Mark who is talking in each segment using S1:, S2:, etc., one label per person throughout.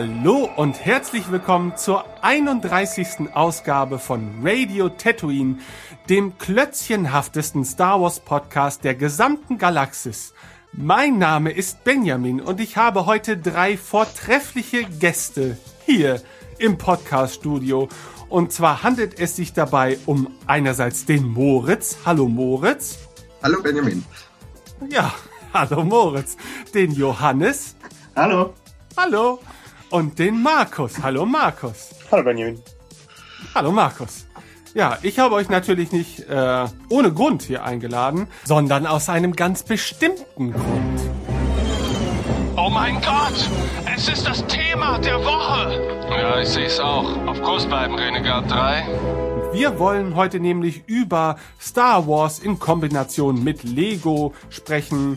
S1: Hallo und herzlich willkommen zur 31. Ausgabe von Radio Tatooine, dem klötzchenhaftesten Star Wars Podcast der gesamten Galaxis. Mein Name ist Benjamin und ich habe heute drei vortreffliche Gäste hier im Podcast-Studio. Und zwar handelt es sich dabei um einerseits den Moritz. Hallo Moritz.
S2: Hallo Benjamin.
S1: Ja, hallo Moritz. Den Johannes.
S3: Hallo.
S1: Hallo. Und den Markus. Hallo Markus.
S3: Hallo Benjamin.
S1: Hallo Markus. Ja, ich habe euch natürlich nicht äh, ohne Grund hier eingeladen, sondern aus einem ganz bestimmten Grund.
S4: Oh mein Gott! Es ist das Thema der Woche!
S5: Ja, ich sehe es auch. Auf Kurs bleiben, Renegade 3.
S1: Wir wollen heute nämlich über Star Wars in Kombination mit Lego sprechen.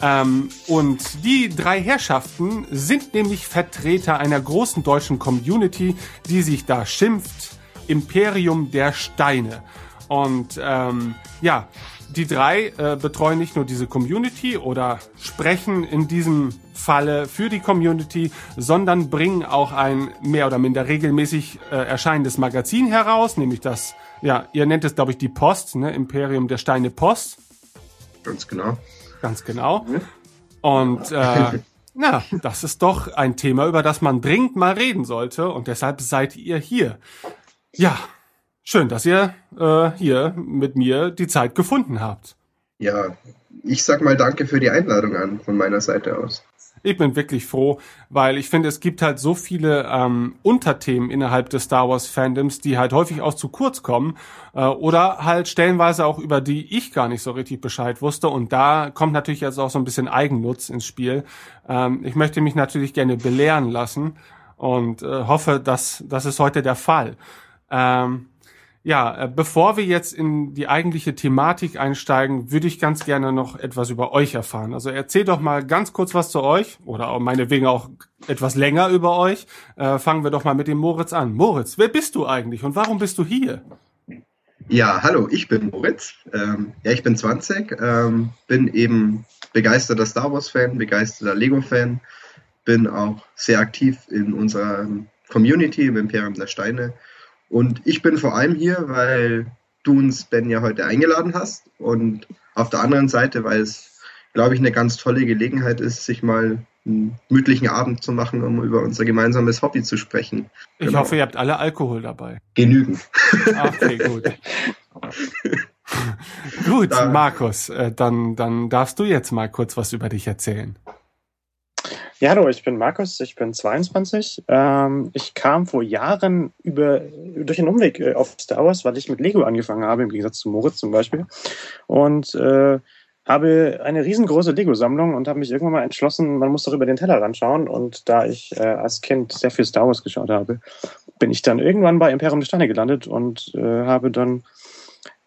S1: Ähm, und die drei Herrschaften sind nämlich Vertreter einer großen deutschen Community, die sich da schimpft Imperium der Steine. Und ähm, ja, die drei äh, betreuen nicht nur diese Community oder sprechen in diesem Falle für die Community, sondern bringen auch ein mehr oder minder regelmäßig äh, erscheinendes Magazin heraus, nämlich das, ja, ihr nennt es, glaube ich, die Post, ne? Imperium der Steine Post.
S2: Ganz genau.
S1: Ganz genau. Und äh, na, das ist doch ein Thema, über das man dringend mal reden sollte und deshalb seid ihr hier. Ja, schön, dass ihr äh, hier mit mir die Zeit gefunden habt.
S2: Ja, ich sag mal danke für die Einladung an von meiner Seite aus.
S1: Ich bin wirklich froh, weil ich finde, es gibt halt so viele ähm, Unterthemen innerhalb des Star Wars Fandoms, die halt häufig auch zu kurz kommen äh, oder halt stellenweise auch über die ich gar nicht so richtig Bescheid wusste. Und da kommt natürlich jetzt auch so ein bisschen Eigennutz ins Spiel. Ähm, ich möchte mich natürlich gerne belehren lassen und äh, hoffe, dass das ist heute der Fall. Ähm, ja, äh, bevor wir jetzt in die eigentliche Thematik einsteigen, würde ich ganz gerne noch etwas über euch erfahren. Also erzählt doch mal ganz kurz was zu euch oder auch meinetwegen auch etwas länger über euch. Äh, fangen wir doch mal mit dem Moritz an. Moritz, wer bist du eigentlich und warum bist du hier?
S2: Ja, hallo, ich bin Moritz. Ähm, ja, ich bin 20, ähm, bin eben begeisterter Star Wars-Fan, begeisterter Lego-Fan, bin auch sehr aktiv in unserer Community im Imperium der Steine und ich bin vor allem hier, weil du uns, Ben, ja heute eingeladen hast. Und auf der anderen Seite, weil es, glaube ich, eine ganz tolle Gelegenheit ist, sich mal einen gemütlichen Abend zu machen, um über unser gemeinsames Hobby zu sprechen.
S1: Ich genau. hoffe, ihr habt alle Alkohol dabei.
S2: Genügend.
S1: Okay, gut. gut, da. Markus, äh, dann, dann darfst du jetzt mal kurz was über dich erzählen.
S3: Ja, hallo, ich bin Markus, ich bin 22. Ähm, ich kam vor Jahren über, durch einen Umweg äh, auf Star Wars, weil ich mit Lego angefangen habe, im Gegensatz zu Moritz zum Beispiel. Und äh, habe eine riesengroße Lego-Sammlung und habe mich irgendwann mal entschlossen, man muss doch über den Teller ranschauen. Und da ich äh, als Kind sehr viel Star Wars geschaut habe, bin ich dann irgendwann bei Imperium der Steine gelandet und äh, habe dann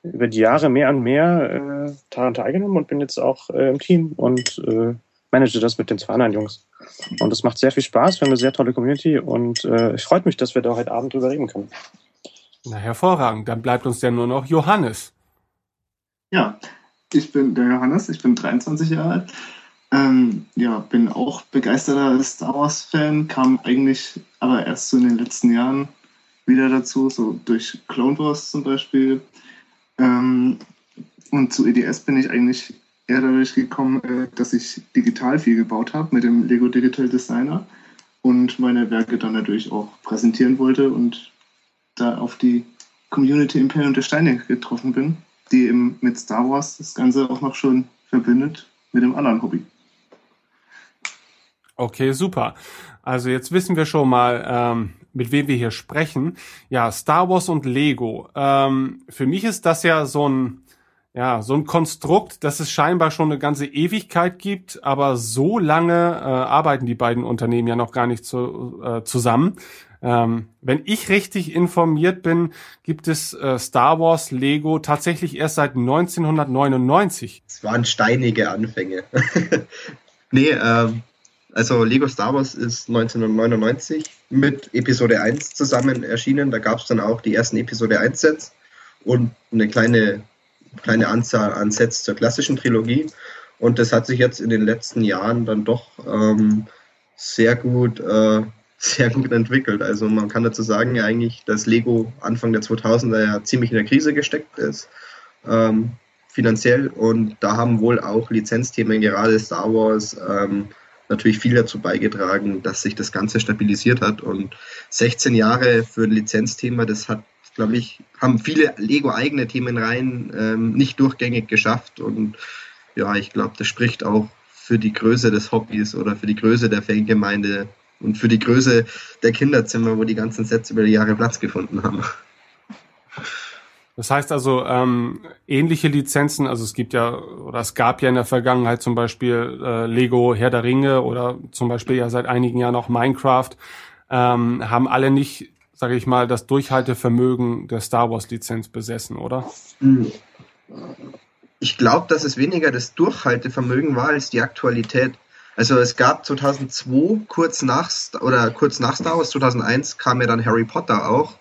S3: über die Jahre mehr und mehr äh, daran teilgenommen und bin jetzt auch äh, im Team und äh, manage das mit den zwei anderen Jungs. Und es macht sehr viel Spaß. Wir haben eine sehr tolle Community und äh, ich freue mich, dass wir da heute Abend drüber reden können.
S1: Na, hervorragend. Dann bleibt uns ja nur noch Johannes.
S6: Ja, ich bin der Johannes, ich bin 23 Jahre alt. Ähm, ja, bin auch begeisterter Star Wars-Fan, kam eigentlich aber erst so in den letzten Jahren wieder dazu, so durch Clone Wars zum Beispiel. Ähm, und zu EDS bin ich eigentlich eher dadurch gekommen, äh, dass ich digital viel gebaut habe mit dem Lego Digital Designer und meine Werke dann natürlich auch präsentieren wollte und da auf die Community Imperium der Steine getroffen bin, die eben mit Star Wars das Ganze auch noch schon verbindet mit dem anderen Hobby.
S1: Okay, super. Also jetzt wissen wir schon mal, ähm, mit wem wir hier sprechen. Ja, Star Wars und Lego. Ähm, für mich ist das ja so ein ja, so ein Konstrukt, das es scheinbar schon eine ganze Ewigkeit gibt, aber so lange äh, arbeiten die beiden Unternehmen ja noch gar nicht zu, äh, zusammen. Ähm, wenn ich richtig informiert bin, gibt es äh, Star Wars Lego tatsächlich erst seit 1999.
S2: Es waren steinige Anfänge. nee, ähm, also Lego Star Wars ist 1999 mit Episode 1 zusammen erschienen. Da gab es dann auch die ersten Episode 1 Sets und eine kleine kleine Anzahl an Sets zur klassischen Trilogie. Und das hat sich jetzt in den letzten Jahren dann doch ähm, sehr gut äh, sehr gut entwickelt. Also man kann dazu sagen ja eigentlich, dass Lego Anfang der 2000er ja ziemlich in der Krise gesteckt ist, ähm, finanziell. Und da haben wohl auch Lizenzthemen, gerade Star Wars, ähm, natürlich viel dazu beigetragen, dass sich das Ganze stabilisiert hat. Und 16 Jahre für ein Lizenzthema, das hat, glaube ich, haben viele Lego-eigene Themenreihen ähm, nicht durchgängig geschafft. Und ja, ich glaube, das spricht auch für die Größe des Hobbys oder für die Größe der Fangemeinde und für die Größe der Kinderzimmer, wo die ganzen Sets über die Jahre Platz gefunden haben.
S1: Das heißt also, ähm, ähnliche Lizenzen, also es gibt ja, oder es gab ja in der Vergangenheit zum Beispiel äh, Lego Herr der Ringe oder zum Beispiel ja seit einigen Jahren auch Minecraft, ähm, haben alle nicht, sage ich mal, das Durchhaltevermögen der Star Wars Lizenz besessen, oder?
S2: Ich glaube, dass es weniger das Durchhaltevermögen war als die Aktualität. Also es gab 2002 kurz nach oder kurz nach Star Wars 2001 kam ja dann Harry Potter auch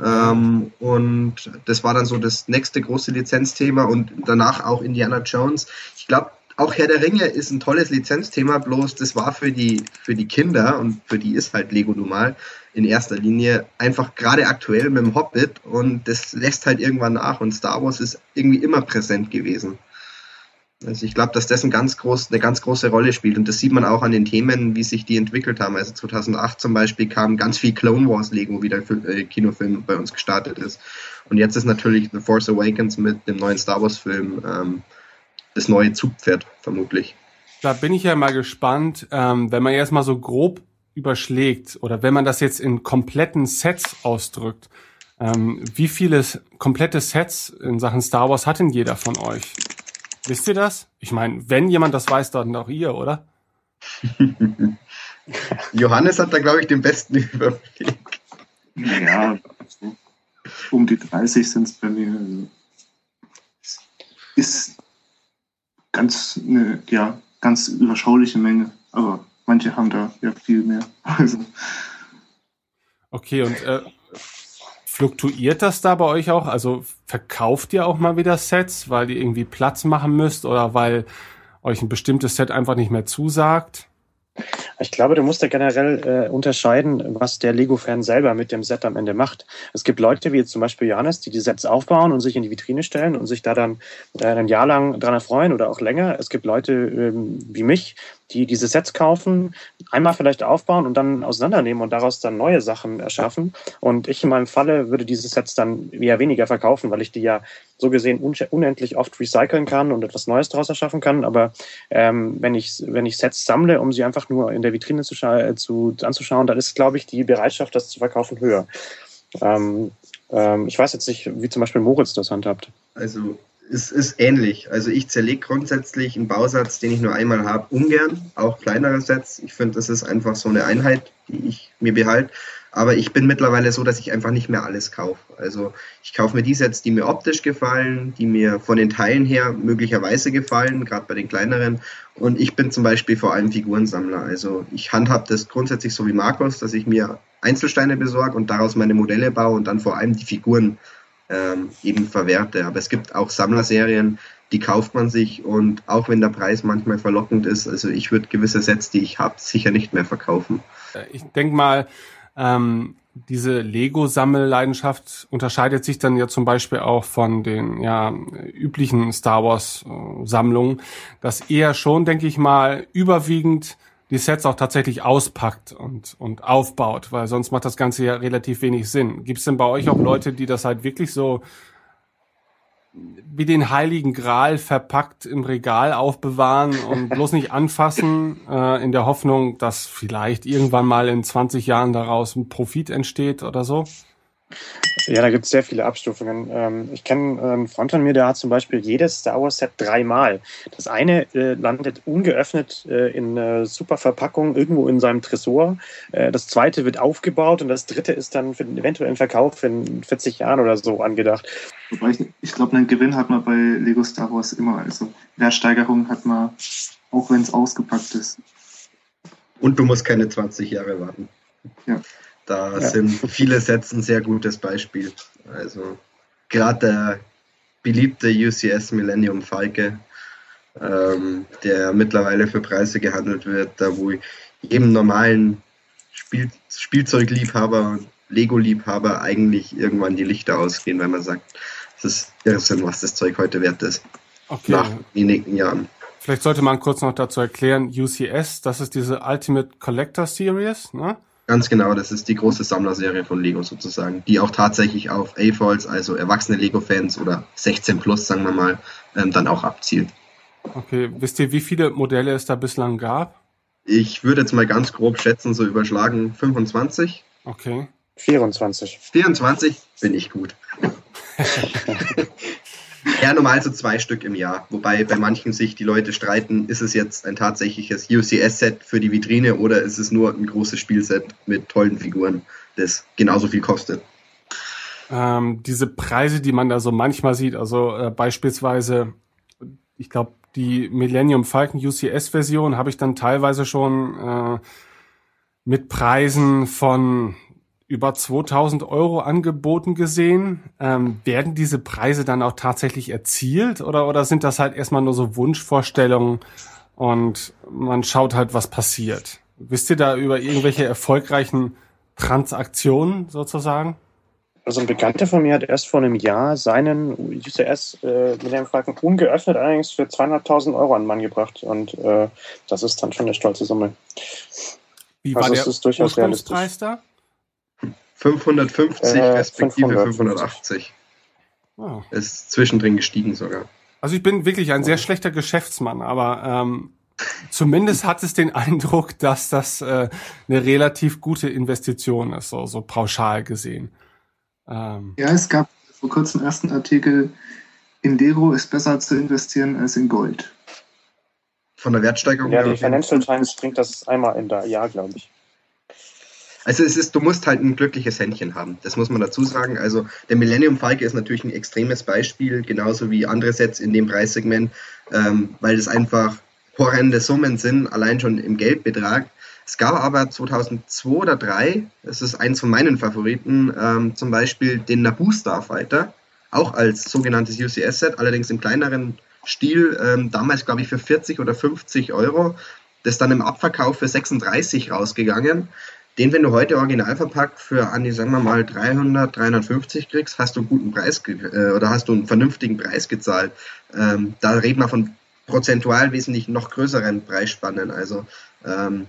S2: ähm, und das war dann so das nächste große Lizenzthema und danach auch Indiana Jones. Ich glaube, auch Herr der Ringe ist ein tolles Lizenzthema, bloß das war für die, für die Kinder und für die ist halt Lego normal in erster Linie einfach gerade aktuell mit dem Hobbit und das lässt halt irgendwann nach und Star Wars ist irgendwie immer präsent gewesen. Also ich glaube, dass das ein ganz groß, eine ganz große Rolle spielt und das sieht man auch an den Themen, wie sich die entwickelt haben. Also 2008 zum Beispiel kam ganz viel Clone Wars Lego, wie der äh, Kinofilm bei uns gestartet ist. Und jetzt ist natürlich The Force Awakens mit dem neuen Star Wars Film ähm, das neue Zugpferd, vermutlich.
S1: Da bin ich ja mal gespannt, ähm, wenn man jetzt mal so grob überschlägt oder wenn man das jetzt in kompletten Sets ausdrückt, ähm, wie viele komplette Sets in Sachen Star Wars hat denn jeder von euch? Wisst ihr das? Ich meine, wenn jemand das weiß, dann auch ihr, oder?
S2: Johannes hat da, glaube ich, den besten Überblick.
S6: Ja, um die 30 sind es bei mir. Also, ist ganz eine ja, ganz überschauliche Menge, aber manche haben da ja viel mehr. Also.
S1: Okay, und äh, Fluktuiert das da bei euch auch? Also verkauft ihr auch mal wieder Sets, weil ihr irgendwie Platz machen müsst oder weil euch ein bestimmtes Set einfach nicht mehr zusagt?
S3: Ich glaube, du musst ja generell äh, unterscheiden, was der Lego-Fan selber mit dem Set am Ende macht. Es gibt Leute wie jetzt zum Beispiel Johannes, die die Sets aufbauen und sich in die Vitrine stellen und sich da dann äh, ein Jahr lang dran erfreuen oder auch länger. Es gibt Leute ähm, wie mich, die diese Sets kaufen, einmal vielleicht aufbauen und dann auseinandernehmen und daraus dann neue Sachen erschaffen. Und ich in meinem Falle würde diese Sets dann eher weniger verkaufen, weil ich die ja so gesehen unendlich oft recyceln kann und etwas Neues daraus erschaffen kann. Aber ähm, wenn, ich, wenn ich Sets sammle, um sie einfach nur in der Vitrine zu, äh, zu anzuschauen, dann ist, glaube ich, die Bereitschaft, das zu verkaufen, höher. Ähm, ähm, ich weiß jetzt nicht, wie zum Beispiel Moritz das handhabt.
S2: Also es ist ähnlich. Also ich zerlege grundsätzlich einen Bausatz, den ich nur einmal habe, ungern, auch kleinere Sets. Ich finde, das ist einfach so eine Einheit, die ich mir behalte. Aber ich bin mittlerweile so, dass ich einfach nicht mehr alles kaufe. Also ich kaufe mir die Sets, die mir optisch gefallen, die mir von den Teilen her möglicherweise gefallen, gerade bei den kleineren. Und ich bin zum Beispiel vor allem Figurensammler. Also ich handhabe das grundsätzlich so wie Markus, dass ich mir Einzelsteine besorge und daraus meine Modelle baue und dann vor allem die Figuren ähm, eben verwerte. Aber es gibt auch Sammlerserien, die kauft man sich und auch wenn der Preis manchmal verlockend ist, also ich würde gewisse Sets, die ich habe, sicher nicht mehr verkaufen.
S1: Äh, ich denke mal, ähm, diese Lego-Sammelleidenschaft unterscheidet sich dann ja zum Beispiel auch von den ja, üblichen Star Wars-Sammlungen, dass eher schon, denke ich mal, überwiegend die Sets auch tatsächlich auspackt und, und aufbaut, weil sonst macht das Ganze ja relativ wenig Sinn. Gibt es denn bei euch auch Leute, die das halt wirklich so wie den heiligen Gral verpackt im Regal aufbewahren und bloß nicht anfassen, äh, in der Hoffnung, dass vielleicht irgendwann mal in 20 Jahren daraus ein Profit entsteht oder so?
S3: Ja, da gibt es sehr viele Abstufungen. Ähm, ich kenne einen ähm, Freund von mir, der hat zum Beispiel jedes Star Wars Set dreimal. Das eine äh, landet ungeöffnet äh, in äh, super Verpackung irgendwo in seinem Tresor. Äh, das zweite wird aufgebaut und das dritte ist dann für den eventuellen Verkauf in 40 Jahren oder so angedacht.
S6: Wobei ich, ich glaube, einen Gewinn hat man bei Lego Star Wars immer. Also Wertsteigerung hat man, auch wenn es ausgepackt ist.
S2: Und du musst keine 20 Jahre warten. Ja. Da ja. sind viele Sets ein sehr gutes Beispiel. Also gerade der beliebte UCS Millennium Falke, ähm, der mittlerweile für Preise gehandelt wird, da wo jedem normalen Spiel, Spielzeugliebhaber und Lego-Liebhaber eigentlich irgendwann die Lichter ausgehen, weil man sagt, es ist Irrsinn, was das Zeug heute wert ist. Okay. Nach wenigen Jahren.
S1: Vielleicht sollte man kurz noch dazu erklären, UCS, das ist diese Ultimate Collector Series, ne?
S2: Ganz genau, das ist die große Sammlerserie von Lego sozusagen, die auch tatsächlich auf A-Falls, also erwachsene Lego-Fans oder 16 plus, sagen wir mal, ähm, dann auch abzielt.
S1: Okay, wisst ihr, wie viele Modelle es da bislang gab?
S2: Ich würde jetzt mal ganz grob schätzen, so überschlagen 25.
S1: Okay.
S3: 24.
S2: 24 bin ich gut. ja, normal so zwei Stück im Jahr. Wobei bei manchen sich die Leute streiten, ist es jetzt ein tatsächliches UCS-Set für die Vitrine oder ist es nur ein großes Spielset mit tollen Figuren, das genauso viel kostet.
S1: Ähm, diese Preise, die man da so manchmal sieht, also äh, beispielsweise, ich glaube, die Millennium Falcon UCS-Version habe ich dann teilweise schon äh, mit Preisen von über 2000 Euro angeboten gesehen. Ähm, werden diese Preise dann auch tatsächlich erzielt oder, oder sind das halt erstmal nur so Wunschvorstellungen und man schaut halt, was passiert? Wisst ihr da über irgendwelche erfolgreichen Transaktionen sozusagen?
S3: Also ein Bekannter von mir hat erst vor einem Jahr seinen UCS äh, mit dem Falken ungeöffnet allerdings für 200.000 Euro an den Mann gebracht und äh, das ist dann schon eine stolze Summe.
S1: Wie war also der ist durchaus realistisch. da?
S2: 550 äh, respektive 580. Oh. Ist zwischendrin gestiegen sogar.
S1: Also ich bin wirklich ein sehr schlechter Geschäftsmann, aber ähm, zumindest hat es den Eindruck, dass das äh, eine relativ gute Investition ist, so, so pauschal gesehen.
S6: Ähm. Ja, es gab vor kurzem ersten Artikel, in Dero ist besser zu investieren als in Gold.
S2: Von der Wertsteigerung?
S3: Ja, die Financial Times bringt das einmal im Jahr, glaube ich.
S2: Also es ist, du musst halt ein glückliches Händchen haben. Das muss man dazu sagen. Also der Millennium Falke ist natürlich ein extremes Beispiel, genauso wie andere Sets in dem Preissegment, ähm, weil es einfach horrende Summen sind, allein schon im Geldbetrag. Es gab aber 2002 oder 2003, das ist eins von meinen Favoriten, ähm, zum Beispiel den Naboo Starfighter, auch als sogenanntes UCS-Set, allerdings im kleineren Stil, ähm, damals glaube ich für 40 oder 50 Euro. Das dann im Abverkauf für 36 rausgegangen den, wenn du heute original verpackt für an die, sagen wir mal, 300, 350 kriegst, hast du einen guten Preis äh, oder hast du einen vernünftigen Preis gezahlt. Ähm, da reden wir von prozentual wesentlich noch größeren Preisspannen. Also, ähm,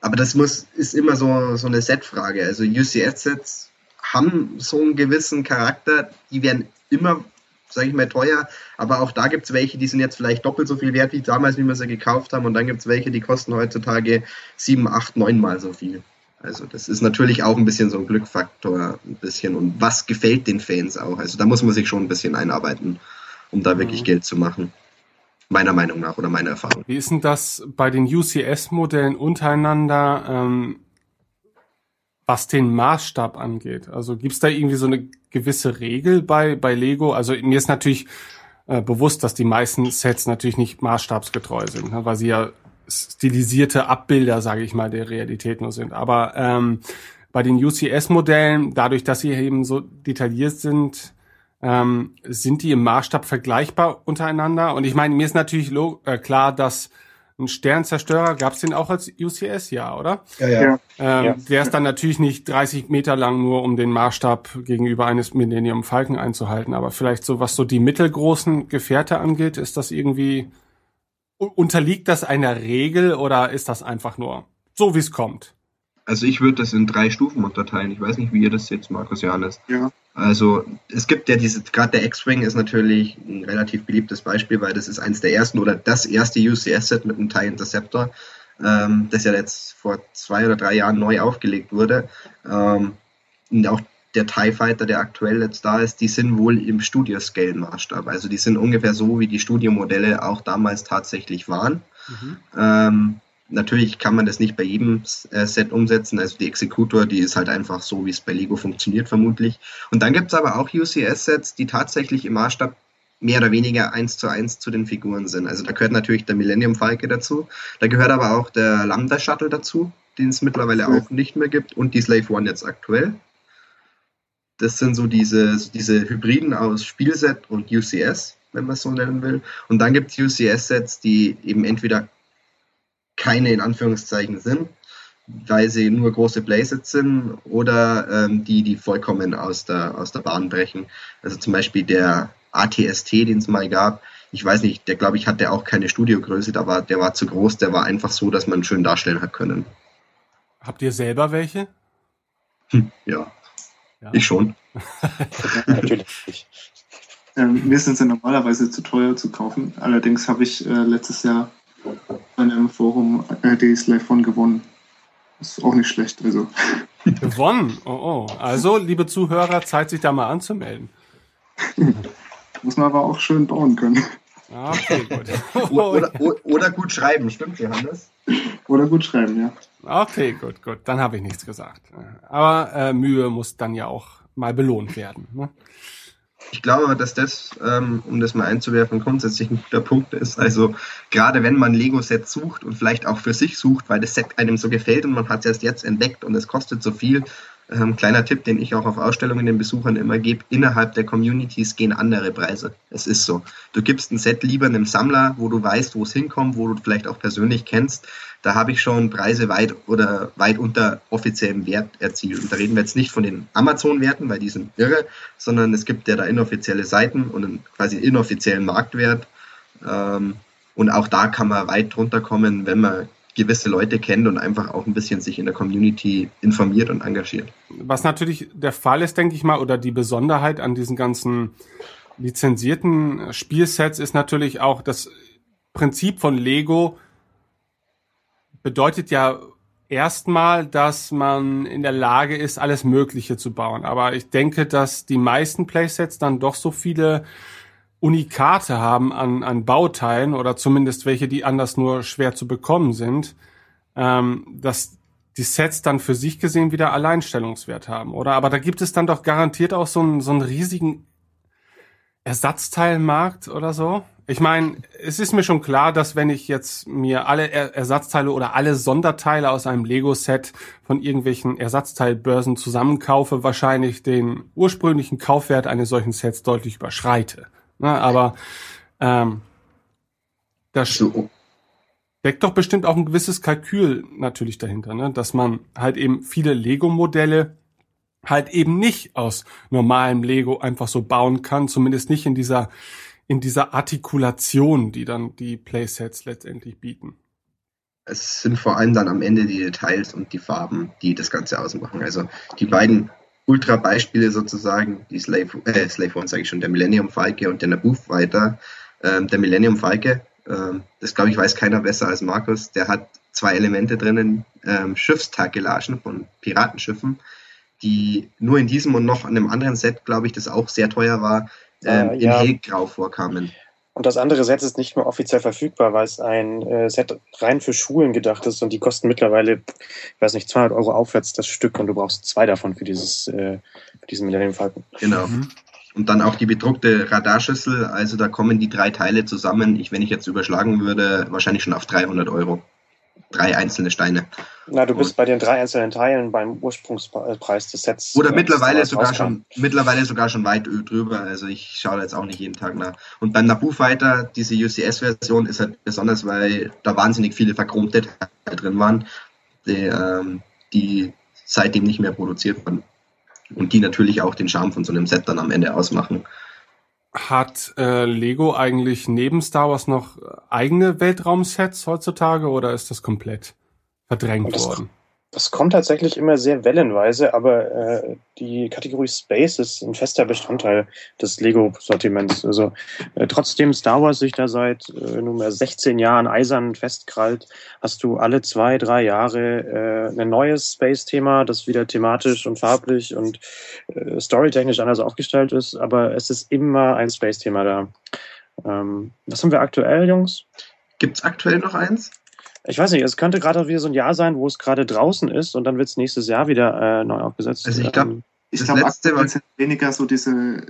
S2: aber das muss, ist immer so, so eine Set-Frage. Also UCS-Sets haben so einen gewissen Charakter, die werden immer, sage ich mal, teuer, aber auch da gibt es welche, die sind jetzt vielleicht doppelt so viel wert wie damals, wie wir sie gekauft haben, und dann gibt es welche, die kosten heutzutage sieben, acht, neunmal so viel. Also das ist natürlich auch ein bisschen so ein Glückfaktor, ein bisschen. Und was gefällt den Fans auch? Also da muss man sich schon ein bisschen einarbeiten, um da wirklich mhm. Geld zu machen. Meiner Meinung nach oder meiner Erfahrung.
S1: Wie ist denn das bei den UCS-Modellen untereinander, ähm, was den Maßstab angeht? Also gibt es da irgendwie so eine gewisse Regel bei, bei Lego? Also mir ist natürlich äh, bewusst, dass die meisten Sets natürlich nicht maßstabsgetreu sind, ne, weil sie ja stilisierte Abbilder, sage ich mal, der Realität nur sind. Aber ähm, bei den UCS-Modellen, dadurch, dass sie eben so detailliert sind, ähm, sind die im Maßstab vergleichbar untereinander. Und ich meine, mir ist natürlich äh, klar, dass ein Sternzerstörer, gab es den auch als UCS, ja, oder?
S2: Ja, ja.
S1: Ähm, ja. Der ist dann natürlich nicht 30 Meter lang, nur um den Maßstab gegenüber eines Millennium Falcon einzuhalten. Aber vielleicht so, was so die mittelgroßen Gefährte angeht, ist das irgendwie Unterliegt das einer Regel oder ist das einfach nur so, wie es kommt?
S2: Also ich würde das in drei Stufen unterteilen. Ich weiß nicht, wie ihr das jetzt, Markus Johannes. Ja. Also es gibt ja diese, gerade der X-Wing ist natürlich ein relativ beliebtes Beispiel, weil das ist eins der ersten oder das erste UCS-Set mit einem TIE Interceptor, ähm, das ja jetzt vor zwei oder drei Jahren neu aufgelegt wurde. Ähm, und auch der TIE Fighter, der aktuell jetzt da ist, die sind wohl im Studio-Scale-Maßstab. Also die sind ungefähr so, wie die Studiomodelle auch damals tatsächlich waren. Mhm. Ähm, natürlich kann man das nicht bei jedem äh, Set umsetzen. Also die Executor, die ist halt einfach so, wie es bei Lego funktioniert, vermutlich. Und dann gibt es aber auch UCS-Sets, die tatsächlich im Maßstab mehr oder weniger eins zu eins zu den Figuren sind. Also da gehört natürlich der Millennium Falke dazu. Da gehört aber auch der Lambda Shuttle dazu, den es mittlerweile auch nicht mehr gibt und die Slave One jetzt aktuell. Das sind so diese, diese Hybriden aus Spielset und UCS, wenn man es so nennen will. Und dann gibt es UCS-Sets, die eben entweder keine in Anführungszeichen sind, weil sie nur große Playsets sind oder ähm, die, die vollkommen aus der, aus der Bahn brechen. Also zum Beispiel der ATST, den es mal gab, ich weiß nicht, der glaube ich hatte auch keine Studiogröße, da war, der war zu groß, der war einfach so, dass man schön darstellen hat können.
S1: Habt ihr selber welche?
S2: Hm, ja. Ja. ich schon.
S6: Natürlich. Ähm, mir sind sie normalerweise zu teuer zu kaufen. Allerdings habe ich äh, letztes Jahr bei einem Forum äh, die Slave von gewonnen. Ist auch nicht schlecht. Also.
S1: Gewonnen? Oh, oh. Also, liebe Zuhörer, Zeit sich da mal anzumelden.
S6: Muss man aber auch schön bauen können.
S2: Ah, okay, gut. oder, oder, oder, gut schreiben, stimmt, Johannes?
S6: Oder gut schreiben, ja.
S1: Okay, gut, gut. Dann habe ich nichts gesagt. Aber äh, Mühe muss dann ja auch mal belohnt werden. Ne?
S2: Ich glaube, dass das, ähm, um das mal einzuwerfen, grundsätzlich ein guter Punkt ist. Also gerade wenn man Lego-Sets sucht und vielleicht auch für sich sucht, weil das Set einem so gefällt und man hat es erst jetzt entdeckt und es kostet so viel, ähm, kleiner Tipp, den ich auch auf Ausstellungen den Besuchern immer gebe, innerhalb der Communities gehen andere Preise. Es ist so. Du gibst ein Set lieber einem Sammler, wo du weißt, wo es hinkommt, wo du vielleicht auch persönlich kennst. Da habe ich schon Preise weit oder weit unter offiziellem Wert erzielt. Und da reden wir jetzt nicht von den Amazon-Werten, weil die sind irre, sondern es gibt ja da inoffizielle Seiten und einen quasi inoffiziellen Marktwert. Ähm, und auch da kann man weit drunter kommen, wenn man gewisse Leute kennt und einfach auch ein bisschen sich in der Community informiert und engagiert.
S1: Was natürlich der Fall ist, denke ich mal, oder die Besonderheit an diesen ganzen lizenzierten Spielsets ist natürlich auch das Prinzip von Lego bedeutet ja erstmal, dass man in der Lage ist, alles Mögliche zu bauen. Aber ich denke, dass die meisten Playsets dann doch so viele Unikate haben an, an Bauteilen oder zumindest welche, die anders nur schwer zu bekommen sind, ähm, dass die Sets dann für sich gesehen wieder Alleinstellungswert haben, oder? Aber da gibt es dann doch garantiert auch so einen, so einen riesigen Ersatzteilmarkt oder so. Ich meine, es ist mir schon klar, dass wenn ich jetzt mir alle er Ersatzteile oder alle Sonderteile aus einem Lego-Set von irgendwelchen Ersatzteilbörsen zusammenkaufe, wahrscheinlich den ursprünglichen Kaufwert eines solchen Sets deutlich überschreite. Na, ne, aber ähm, das so. steckt doch bestimmt auch ein gewisses Kalkül natürlich dahinter, ne? dass man halt eben viele Lego-Modelle halt eben nicht aus normalem Lego einfach so bauen kann, zumindest nicht in dieser in dieser Artikulation, die dann die Playsets letztendlich bieten.
S2: Es sind vor allem dann am Ende die Details und die Farben, die das Ganze ausmachen. Also die beiden Ultra-Beispiele sozusagen, die Slave, äh, Slave One sage ich schon, der Millennium Falke und der Naboo Fighter. Ähm, der Millennium Falke, ähm, das glaube ich weiß keiner besser als Markus, der hat zwei Elemente drinnen, ähm, Schiffstagelagen von Piratenschiffen, die nur in diesem und noch an einem anderen Set, glaube ich, das auch sehr teuer war, ähm, äh, ja. in hellgrau vorkamen.
S3: Und das andere Set ist nicht mehr offiziell verfügbar, weil es ein äh, Set rein für Schulen gedacht ist und die kosten mittlerweile, ich weiß nicht, 200 Euro aufwärts das Stück und du brauchst zwei davon für dieses, äh, für diesen Millennium Falcon.
S2: Genau. Mhm. Und dann auch die bedruckte Radarschüssel, also da kommen die drei Teile zusammen. Ich, wenn ich jetzt überschlagen würde, wahrscheinlich schon auf 300 Euro drei einzelne Steine.
S3: Na, du bist und, bei den drei einzelnen Teilen beim Ursprungspreis des Sets.
S2: Oder mittlerweile sogar schon, mittlerweile sogar schon weit drüber. Also ich schaue da jetzt auch nicht jeden Tag nach. Und beim Naboo Fighter, diese UCS-Version ist halt besonders, weil da wahnsinnig viele verchromte Teile drin waren, die, ähm, die seitdem nicht mehr produziert wurden. Und die natürlich auch den Charme von so einem Set dann am Ende ausmachen.
S1: Hat äh, Lego eigentlich neben Star Wars noch eigene Weltraumsets heutzutage oder ist das komplett verdrängt das, worden?
S3: Das kommt tatsächlich immer sehr wellenweise, aber äh, die Kategorie Space ist ein fester Bestandteil des Lego-Sortiments. Also äh, trotzdem Star Wars sich da seit äh, nunmehr 16 Jahren eisern festkrallt, hast du alle zwei, drei Jahre äh, ein neues Space-Thema, das wieder thematisch und farblich und äh, storytechnisch anders aufgestellt ist, aber es ist immer ein Space-Thema da. Ähm, was haben wir aktuell, Jungs?
S2: Gibt es aktuell noch eins?
S3: Ich weiß nicht, es könnte gerade wieder so ein Jahr sein, wo es gerade draußen ist und dann wird es nächstes Jahr wieder äh, neu aufgesetzt.
S6: Also ich glaube, ähm, ich glaube, aktuell sind weniger so diese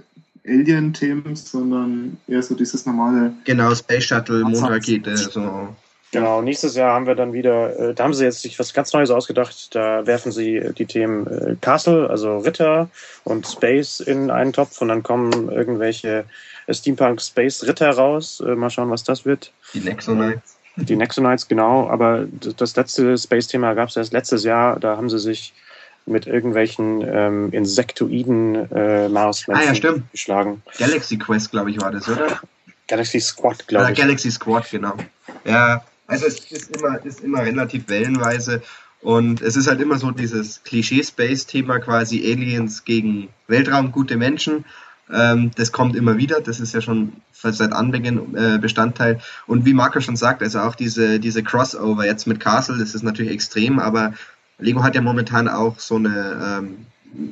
S6: Alien-Themen, sondern eher so dieses normale.
S2: Genau, Space Shuttle, Mondrakete, so.
S3: Genau, nächstes Jahr haben wir dann wieder, äh, da haben sie jetzt sich was ganz Neues ausgedacht. Da werfen sie die Themen äh, Castle, also Ritter und Space in einen Topf und dann kommen irgendwelche Steampunk Space Ritter raus. Äh, mal schauen, was das wird.
S2: Die Nexonites.
S3: Die Nexonites, genau, aber das letzte Space-Thema gab es erst letztes Jahr, da haben sie sich mit irgendwelchen ähm, Insektoiden äh, Marsmenschen
S2: Ah, ja, stimmt.
S3: geschlagen.
S2: Galaxy Quest, glaube ich, war das, oder?
S3: Galaxy Squad, glaube
S2: Oder
S3: ich.
S2: Galaxy Squad, genau. Ja, also es ist immer, ist immer relativ wellenweise und es ist halt immer so dieses Klischee-Space-Thema quasi Aliens gegen Weltraum, gute Menschen. Ähm, das kommt immer wieder, das ist ja schon seit Anbeginn äh, Bestandteil. Und wie Marco schon sagt, also auch diese, diese Crossover jetzt mit Castle, das ist natürlich extrem, aber Lego hat ja momentan auch so eine ähm,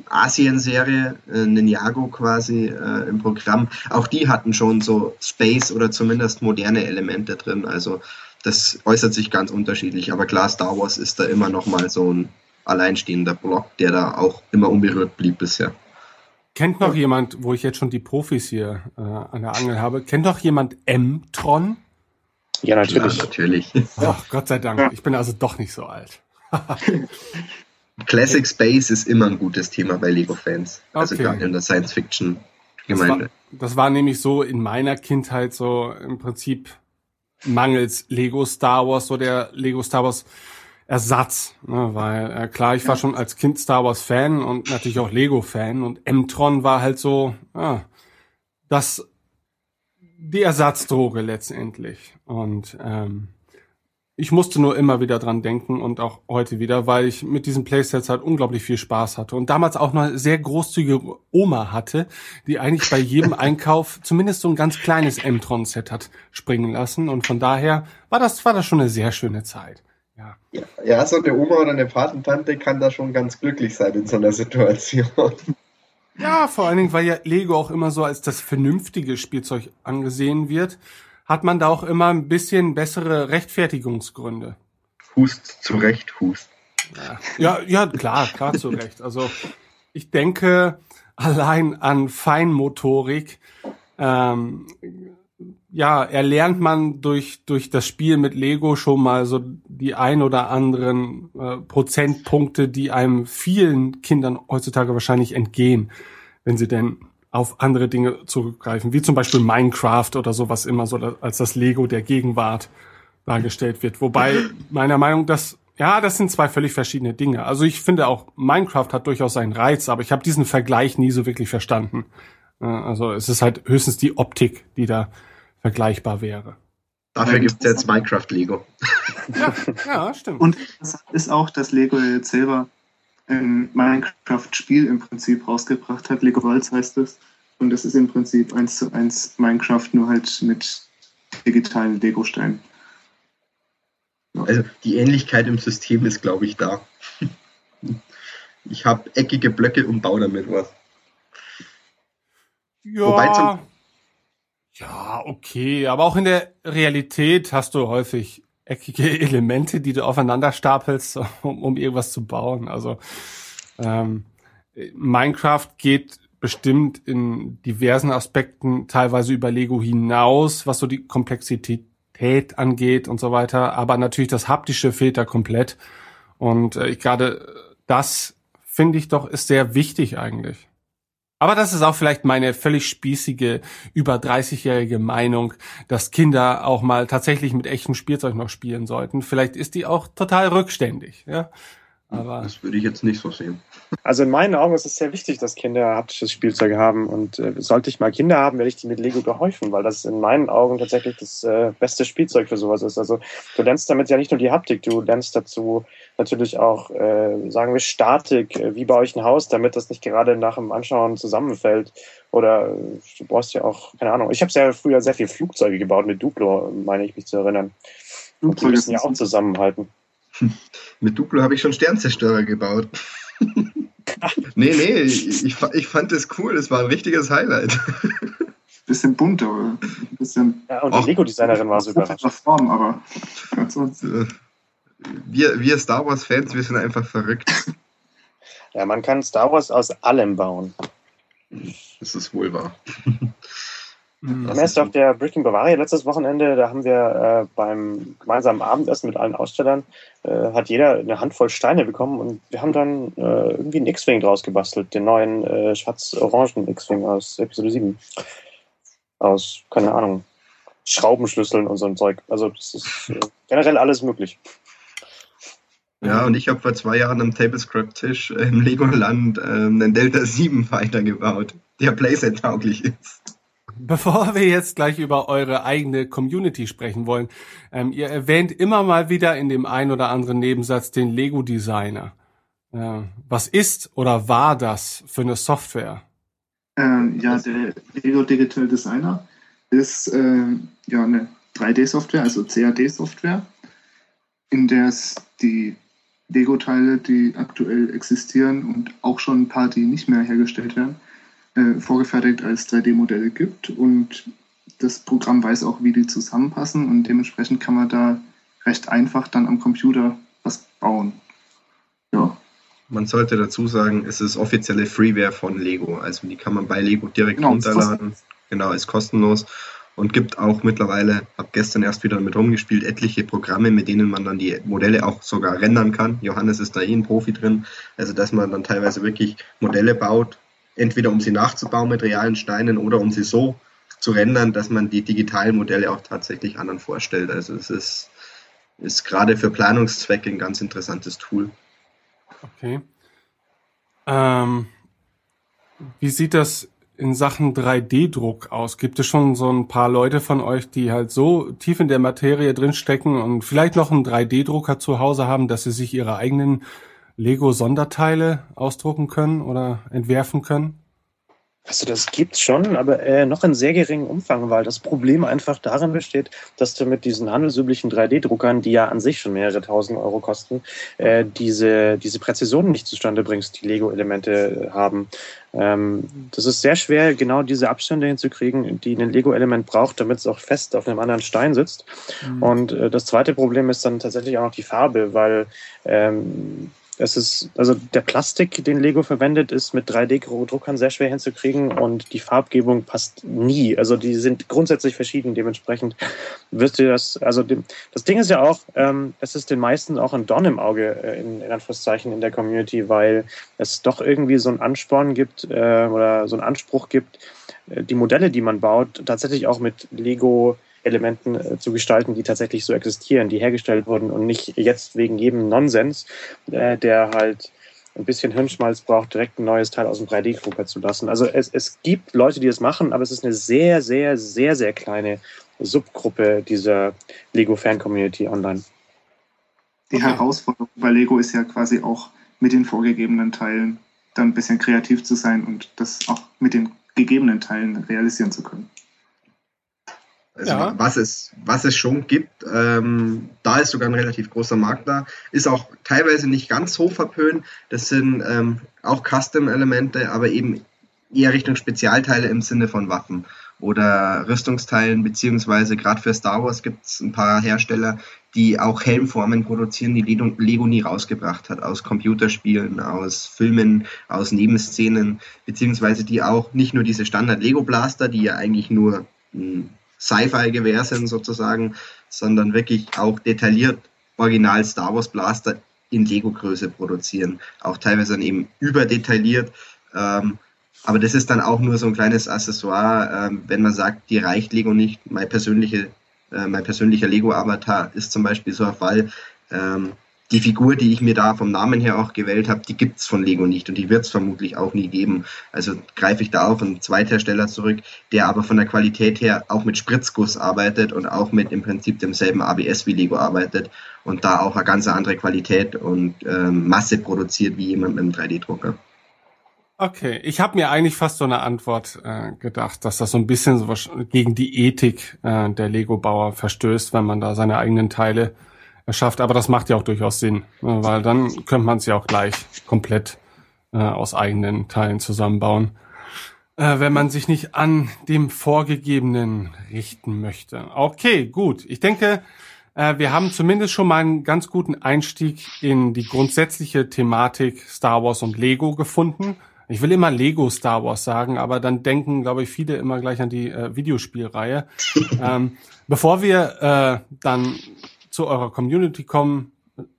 S2: Asien-Serie, äh, Ninjago quasi äh, im Programm. Auch die hatten schon so Space oder zumindest moderne Elemente drin. Also das äußert sich ganz unterschiedlich. Aber klar, Star Wars ist da immer noch mal so ein alleinstehender Block, der da auch immer unberührt blieb bisher.
S1: Kennt noch jemand, wo ich jetzt schon die Profis hier äh, an der Angel habe, kennt noch jemand M-Tron?
S3: Ja,
S2: Ja,
S3: natürlich.
S2: natürlich.
S1: Ach, Gott sei Dank. Ich bin also doch nicht so alt.
S2: Classic Space ist immer ein gutes Thema bei Lego-Fans. Also
S1: Okay.
S2: gerade in der
S1: Das war,
S2: Science-Fiction-Gemeinde.
S1: das war nämlich so in meiner Kindheit so im Prinzip mangels Lego Star Wars, so der Lego Star Wars Ersatz. Ne? Weil äh, klar, ich war schon als Kind Star Wars Fan und natürlich auch Lego Fan und M-Tron war halt so ah, das die Ersatzdroge letztendlich. Und ähm, ich musste nur immer wieder dran denken und auch heute wieder, weil ich mit diesen Playsets halt unglaublich viel Spaß hatte und damals auch eine sehr großzügige Oma hatte, die eigentlich bei jedem Einkauf zumindest so ein ganz kleines M-Tron-Set hat springen lassen und von daher war das, war das schon eine sehr schöne Zeit. Ja.
S2: Ja, ja, so eine Oma oder eine Patentante kann da schon ganz glücklich sein in so einer Situation.
S1: Ja, vor allen Dingen, weil ja Lego auch immer so als das vernünftige Spielzeug angesehen wird, hat man da auch immer ein bisschen bessere Rechtfertigungsgründe.
S2: Hust zurecht, Hust.
S1: Ja, ja, klar, klar zu Recht. Also ich denke allein an Feinmotorik. Ähm, ja, erlernt man durch durch das Spiel mit Lego schon mal so die ein oder anderen äh, Prozentpunkte, die einem vielen Kindern heutzutage wahrscheinlich entgehen, wenn sie denn auf andere Dinge zurückgreifen, wie zum Beispiel Minecraft oder sowas immer so als das Lego der Gegenwart dargestellt wird. Wobei meiner Meinung dass ja, das sind zwei völlig verschiedene Dinge. Also ich finde auch Minecraft hat durchaus seinen Reiz, aber ich habe diesen Vergleich nie so wirklich verstanden. Äh, Also es ist halt höchstens die Optik, die da vergleichbar wäre.
S2: Dafür gibt es jetzt Minecraft-Lego.
S1: Ja, ja stimmt.
S6: Und das ist auch, dass Lego jetzt selber ein Minecraft-Spiel im Prinzip rausgebracht hat. Lego Worlds heißt es. Und das ist im Prinzip eins zu eins Minecraft, nur halt mit digitalen Lego-Steinen.
S2: Also die Ähnlichkeit im System ist, glaube ich, da. Ich habe eckige Blöcke und baue damit was.
S1: Ja,
S2: Wobei zum-
S1: ja, okay, aber auch in der Realität hast du häufig eckige Elemente, die du aufeinander stapelst, um, um irgendwas zu bauen. Also ähm, Minecraft geht bestimmt in diversen Aspekten teilweise über Lego hinaus, was so die Komplexität angeht und so weiter. Aber natürlich das haptische fehlt da komplett. Und äh, gerade das finde ich doch ist sehr wichtig eigentlich. Aber das ist auch vielleicht meine völlig spießige, über 30-jährige Meinung, dass Kinder auch mal tatsächlich mit echtem Spielzeug noch spielen sollten. Vielleicht ist die auch total rückständig, ja. Aber
S2: Das würde ich jetzt nicht so sehen.
S3: Also in meinen Augen ist es sehr wichtig, dass Kinder haptisches Spielzeug haben. Und äh, sollte ich mal Kinder haben, werde ich die mit Lego behäufen, weil das in meinen Augen tatsächlich das äh, beste Spielzeug für sowas ist. Also du lernst damit ja nicht nur die Haptik, du lernst dazu natürlich auch, äh, sagen wir, Statik. Äh, Wie baue ich ein Haus, damit das nicht gerade nach dem Anschauen zusammenfällt? Oder äh, du brauchst ja auch, keine Ahnung. Ich habe ja früher sehr viel Flugzeuge gebaut mit Duplo, meine ich mich zu erinnern. Und die müssen ja auch zusammenhalten.
S2: Mit Duplo habe ich schon Sternzerstörer gebaut. nee, nee, ich, ich, fa- ich fand das cool, das war ein richtiges Highlight.
S6: bisschen bunt, aber ein bisschen
S3: Ja, und die Lego-Designerin war so überrascht.
S6: Form, aber ansonsten.
S2: Wir, wir Star Wars-Fans, wir sind einfach verrückt.
S3: Ja, man kann Star Wars aus allem bauen.
S2: Das ist wohl wahr.
S1: mh,
S3: Wir haben erst auf der Breaking Bavaria letztes Wochenende, da haben wir äh, beim gemeinsamen Abendessen mit allen Ausstellern, äh, hat jeder eine Handvoll Steine bekommen und wir haben dann äh, irgendwie einen X-Wing draus gebastelt, den neuen äh, schwarz-orangen X-Wing aus Episode 7. Aus, keine Ahnung, Schraubenschlüsseln und so ein Zeug. Also das ist äh, generell alles möglich.
S2: Ja, und ich habe vor zwei Jahren am Tablescript-Tisch im Legoland äh, einen Delta 7 Fighter gebaut, der Playset-tauglich ist.
S1: Bevor wir jetzt gleich über eure eigene Community sprechen wollen, ähm, ihr erwähnt immer mal wieder in dem ein oder anderen Nebensatz den Lego-Designer. Äh, was ist oder war das für eine Software?
S6: Ähm, ja, der Lego Digital Designer ist ähm, ja eine 3D-Software, also CAD-Software, in der es die Lego-Teile, die aktuell existieren und auch schon ein paar, die nicht mehr hergestellt werden, äh, vorgefertigt als 3D-Modelle gibt und das Programm weiß auch, wie die zusammenpassen und dementsprechend kann man da recht einfach dann am Computer was bauen.
S2: Ja. Man sollte dazu sagen, es ist offizielle Freeware von Lego, also die kann man bei Lego direkt genau, runterladen. Genau, ist kostenlos und gibt auch mittlerweile, habe gestern erst wieder mit rumgespielt, etliche Programme, mit denen man dann die Modelle auch sogar rendern kann. Johannes ist da eh ein Profi drin, also dass man dann teilweise wirklich Modelle baut, entweder um sie nachzubauen mit realen Steinen oder um sie so zu rendern, dass man die digitalen Modelle auch tatsächlich anderen vorstellt. Also es ist, ist gerade für Planungszwecke ein ganz interessantes Tool.
S1: Okay. Ähm, wie sieht das in Sachen 3D-Druck aus? Gibt es schon so ein paar Leute von euch, die halt so tief in der Materie drinstecken und vielleicht noch einen 3D-Drucker zu Hause haben, dass sie sich ihre eigenen Lego-Sonderteile ausdrucken können oder entwerfen können?
S3: Also das gibt's schon, aber äh, noch in sehr geringem Umfang, weil das Problem einfach darin besteht, dass du mit diesen handelsüblichen 3D-Druckern, die ja an sich schon mehrere tausend Euro kosten, äh, diese, diese Präzision nicht zustande bringst, die Lego-Elemente haben. Ähm, das ist sehr schwer, genau diese Abstände hinzukriegen, die ein Lego-Element braucht, damit es auch fest auf einem anderen Stein sitzt. Mhm. Und äh, das zweite Problem ist dann tatsächlich auch noch die Farbe, weil ähm, es ist, also der Plastik, den Lego verwendet, ist mit 3D-Druckern sehr schwer hinzukriegen und die Farbgebung passt nie. Also die sind grundsätzlich verschieden. Dementsprechend wirst du das, also dem, das Ding ist ja auch, ähm, es ist den meisten auch ein Dorn im Auge, äh, in, in Anführungszeichen, in der Community, weil es doch irgendwie so einen Ansporn gibt äh, oder so einen Anspruch gibt, äh, die Modelle, die man baut, tatsächlich auch mit Lego Elementen äh, zu gestalten, die tatsächlich so existieren, die hergestellt wurden und nicht jetzt wegen jedem Nonsens, äh, der halt ein bisschen Hirnschmalz braucht, direkt ein neues Teil aus dem 3D-Drucker zu lassen. Also es, es gibt Leute, die das machen, aber es ist eine sehr, sehr, sehr, sehr kleine Subgruppe dieser Lego-Fan-Community online.
S6: Die okay. Herausforderung bei Lego ist ja quasi auch mit den vorgegebenen Teilen dann ein bisschen kreativ zu sein und das auch mit den gegebenen Teilen realisieren zu können.
S2: Also ja. was, es, was es schon gibt, ähm, da ist sogar ein relativ großer Markt da, ist auch teilweise nicht ganz so verpönt. Das sind ähm, auch Custom-Elemente, aber eben eher Richtung Spezialteile im Sinne von Waffen oder Rüstungsteilen, beziehungsweise gerade für Star Wars gibt es ein paar Hersteller, die auch Helmformen produzieren, die Lego nie rausgebracht hat, aus Computerspielen, aus Filmen, aus Nebenszenen, beziehungsweise die auch nicht nur diese Standard-Lego-Blaster, die ja eigentlich nur hm, Sci-Fi-Gewehr sind sozusagen, sondern wirklich auch detailliert Original Star Wars Blaster in Lego-Größe produzieren. Auch teilweise dann eben überdetailliert. Ähm, aber das ist dann auch nur so ein kleines Accessoire, ähm, wenn man sagt, die reicht Lego nicht. Mein, persönliche, äh, mein persönlicher Lego-Avatar ist zum Beispiel so ein Fall. Ähm, die Figur, die ich mir da vom Namen her auch gewählt habe, die gibt's von Lego nicht und die wird's vermutlich auch nie geben. Also greife ich da auf einen Zweithersteller zurück, der aber von der Qualität her auch mit Spritzguss arbeitet und auch mit im Prinzip demselben ABS wie Lego arbeitet und da auch eine ganz andere Qualität und ähm, Masse produziert wie jemand mit einem 3D-Drucker.
S1: Okay, ich habe mir eigentlich fast so eine Antwort äh, gedacht, dass das so ein bisschen so gegen die Ethik äh, der Lego-Bauer verstößt, wenn man da seine eigenen Teile erschafft. Aber das macht ja auch durchaus Sinn, weil dann könnte man es ja auch gleich komplett äh, aus eigenen Teilen zusammenbauen, äh, wenn man sich nicht an dem Vorgegebenen richten möchte. Okay, gut. Ich denke, äh, wir haben zumindest schon mal einen ganz guten Einstieg in die grundsätzliche Thematik Star Wars und Lego gefunden. Ich will immer Lego Star Wars sagen, aber dann denken, glaube ich, viele immer gleich an die äh, Videospielreihe. ähm, bevor wir äh, dann zu eurer Community kommen.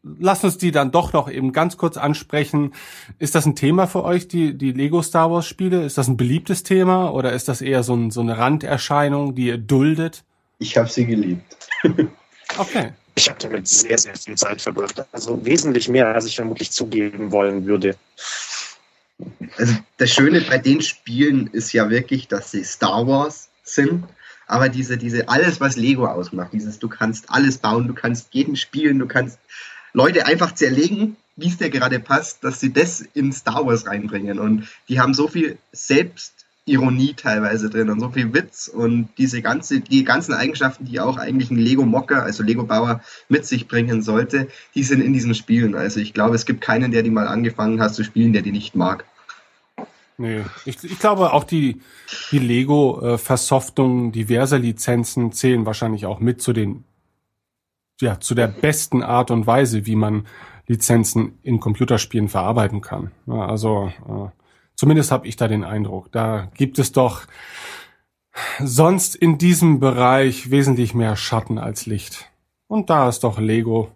S1: Lasst uns die dann doch noch eben ganz kurz ansprechen. Ist das ein Thema für euch, die, die Lego Star Wars Spiele? Ist das ein beliebtes Thema oder ist das eher so, ein, so eine Randerscheinung, die ihr duldet?
S2: Ich habe sie geliebt.
S3: okay. Ich habe damit sehr, sehr viel Zeit verbracht. Also wesentlich mehr, als ich vermutlich zugeben wollen würde.
S2: Also das Schöne bei den Spielen ist ja wirklich, dass sie Star Wars sind, aber diese, diese, alles, was Lego ausmacht, dieses, du kannst alles bauen, du kannst jeden spielen, du kannst Leute einfach zerlegen, wie es dir gerade passt, dass sie das in Star Wars reinbringen. Und die haben so viel Selbstironie teilweise drin und so viel Witz und diese ganze, die ganzen Eigenschaften, die auch eigentlich ein Lego-Mocker, also Lego-Bauer, mit sich bringen sollte, die sind in diesen Spielen. Also ich glaube, es gibt keinen, der die mal angefangen hat zu spielen, der die nicht mag.
S1: Nee, ich, ich glaube auch die, die Lego-Versoftung diverser Lizenzen zählen wahrscheinlich auch mit zu den, ja, zu der besten Art und Weise, wie man Lizenzen in Computerspielen verarbeiten kann. Also äh, zumindest habe ich da den Eindruck. Da gibt es doch sonst in diesem Bereich wesentlich mehr Schatten als Licht. Und da ist doch Lego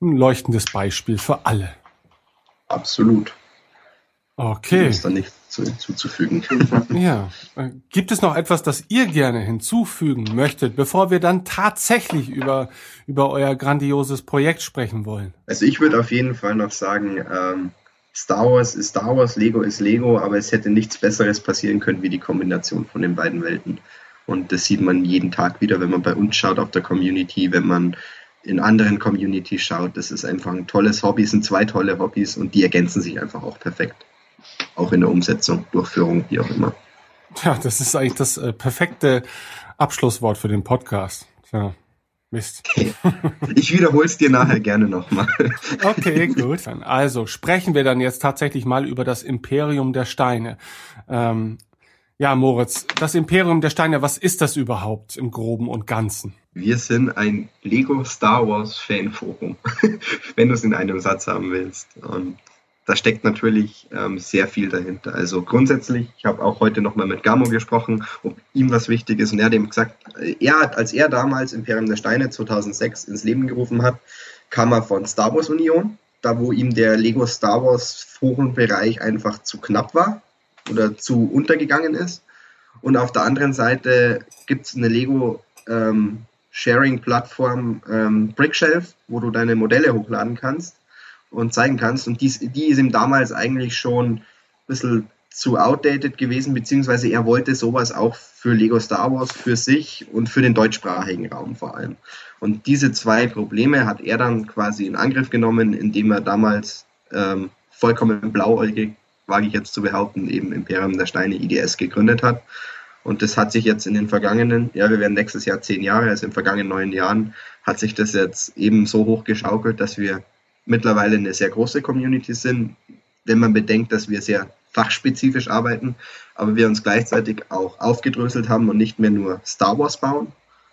S1: ein leuchtendes Beispiel für alle.
S2: Absolut.
S1: Okay.
S2: Ist da nichts hinzuzufügen.
S1: ja. Gibt es noch etwas, das ihr gerne hinzufügen möchtet, bevor wir dann tatsächlich über, über euer grandioses Projekt sprechen wollen?
S2: Also ich würde auf jeden Fall noch sagen, ähm, Star Wars ist Star Wars, Lego ist Lego, aber es hätte nichts Besseres passieren können wie die Kombination von den beiden Welten. Und das sieht man jeden Tag wieder, wenn man bei uns schaut auf der Community, wenn man in anderen Communities schaut. Das ist einfach ein tolles Hobby, es sind zwei tolle Hobbys und die ergänzen sich einfach auch perfekt auch in der Umsetzung, Durchführung, wie auch immer.
S1: Ja, das ist eigentlich das äh, perfekte Abschlusswort für den Podcast. Tja, Mist.
S2: Ich wiederhole es dir nachher gerne nochmal.
S1: Okay, gut. Also sprechen wir dann jetzt tatsächlich mal über das Imperium der Steine. Ähm, ja, Moritz, das Imperium der Steine, was ist das überhaupt im Groben und Ganzen?
S2: Wir sind ein Lego Star Wars Fanforum, wenn du es in einem Satz haben willst. Und da steckt natürlich ähm, sehr viel dahinter. Also grundsätzlich, ich habe auch heute nochmal mit Gamo gesprochen, ob ihm was wichtig ist. Und er hat ihm gesagt, er hat, als er damals Imperium der Steine 2006 ins Leben gerufen hat, kam er von Star Wars Union, da wo ihm der Lego Star Wars Forenbereich einfach zu knapp war oder zu untergegangen ist. Und auf der anderen Seite gibt es eine Lego ähm, Sharing-Plattform ähm, Brickshelf, wo du deine Modelle hochladen kannst und zeigen kannst. Und dies, die ist ihm damals eigentlich schon ein bisschen zu outdated gewesen, beziehungsweise er wollte sowas auch für Lego Star Wars für sich und für den deutschsprachigen Raum vor allem. Und diese zwei Probleme hat er dann quasi in Angriff genommen, indem er damals ähm, vollkommen blauäugig, wage ich jetzt zu behaupten, eben Imperium der Steine IDS gegründet hat. Und das hat sich jetzt in den vergangenen, ja, wir werden nächstes Jahr zehn Jahre, also in den vergangenen neun Jahren, hat sich das jetzt eben so hochgeschaukelt, dass wir mittlerweile eine sehr große Community sind, wenn man bedenkt, dass wir sehr fachspezifisch arbeiten, aber wir uns gleichzeitig auch aufgedröselt haben und nicht mehr nur Star Wars bauen,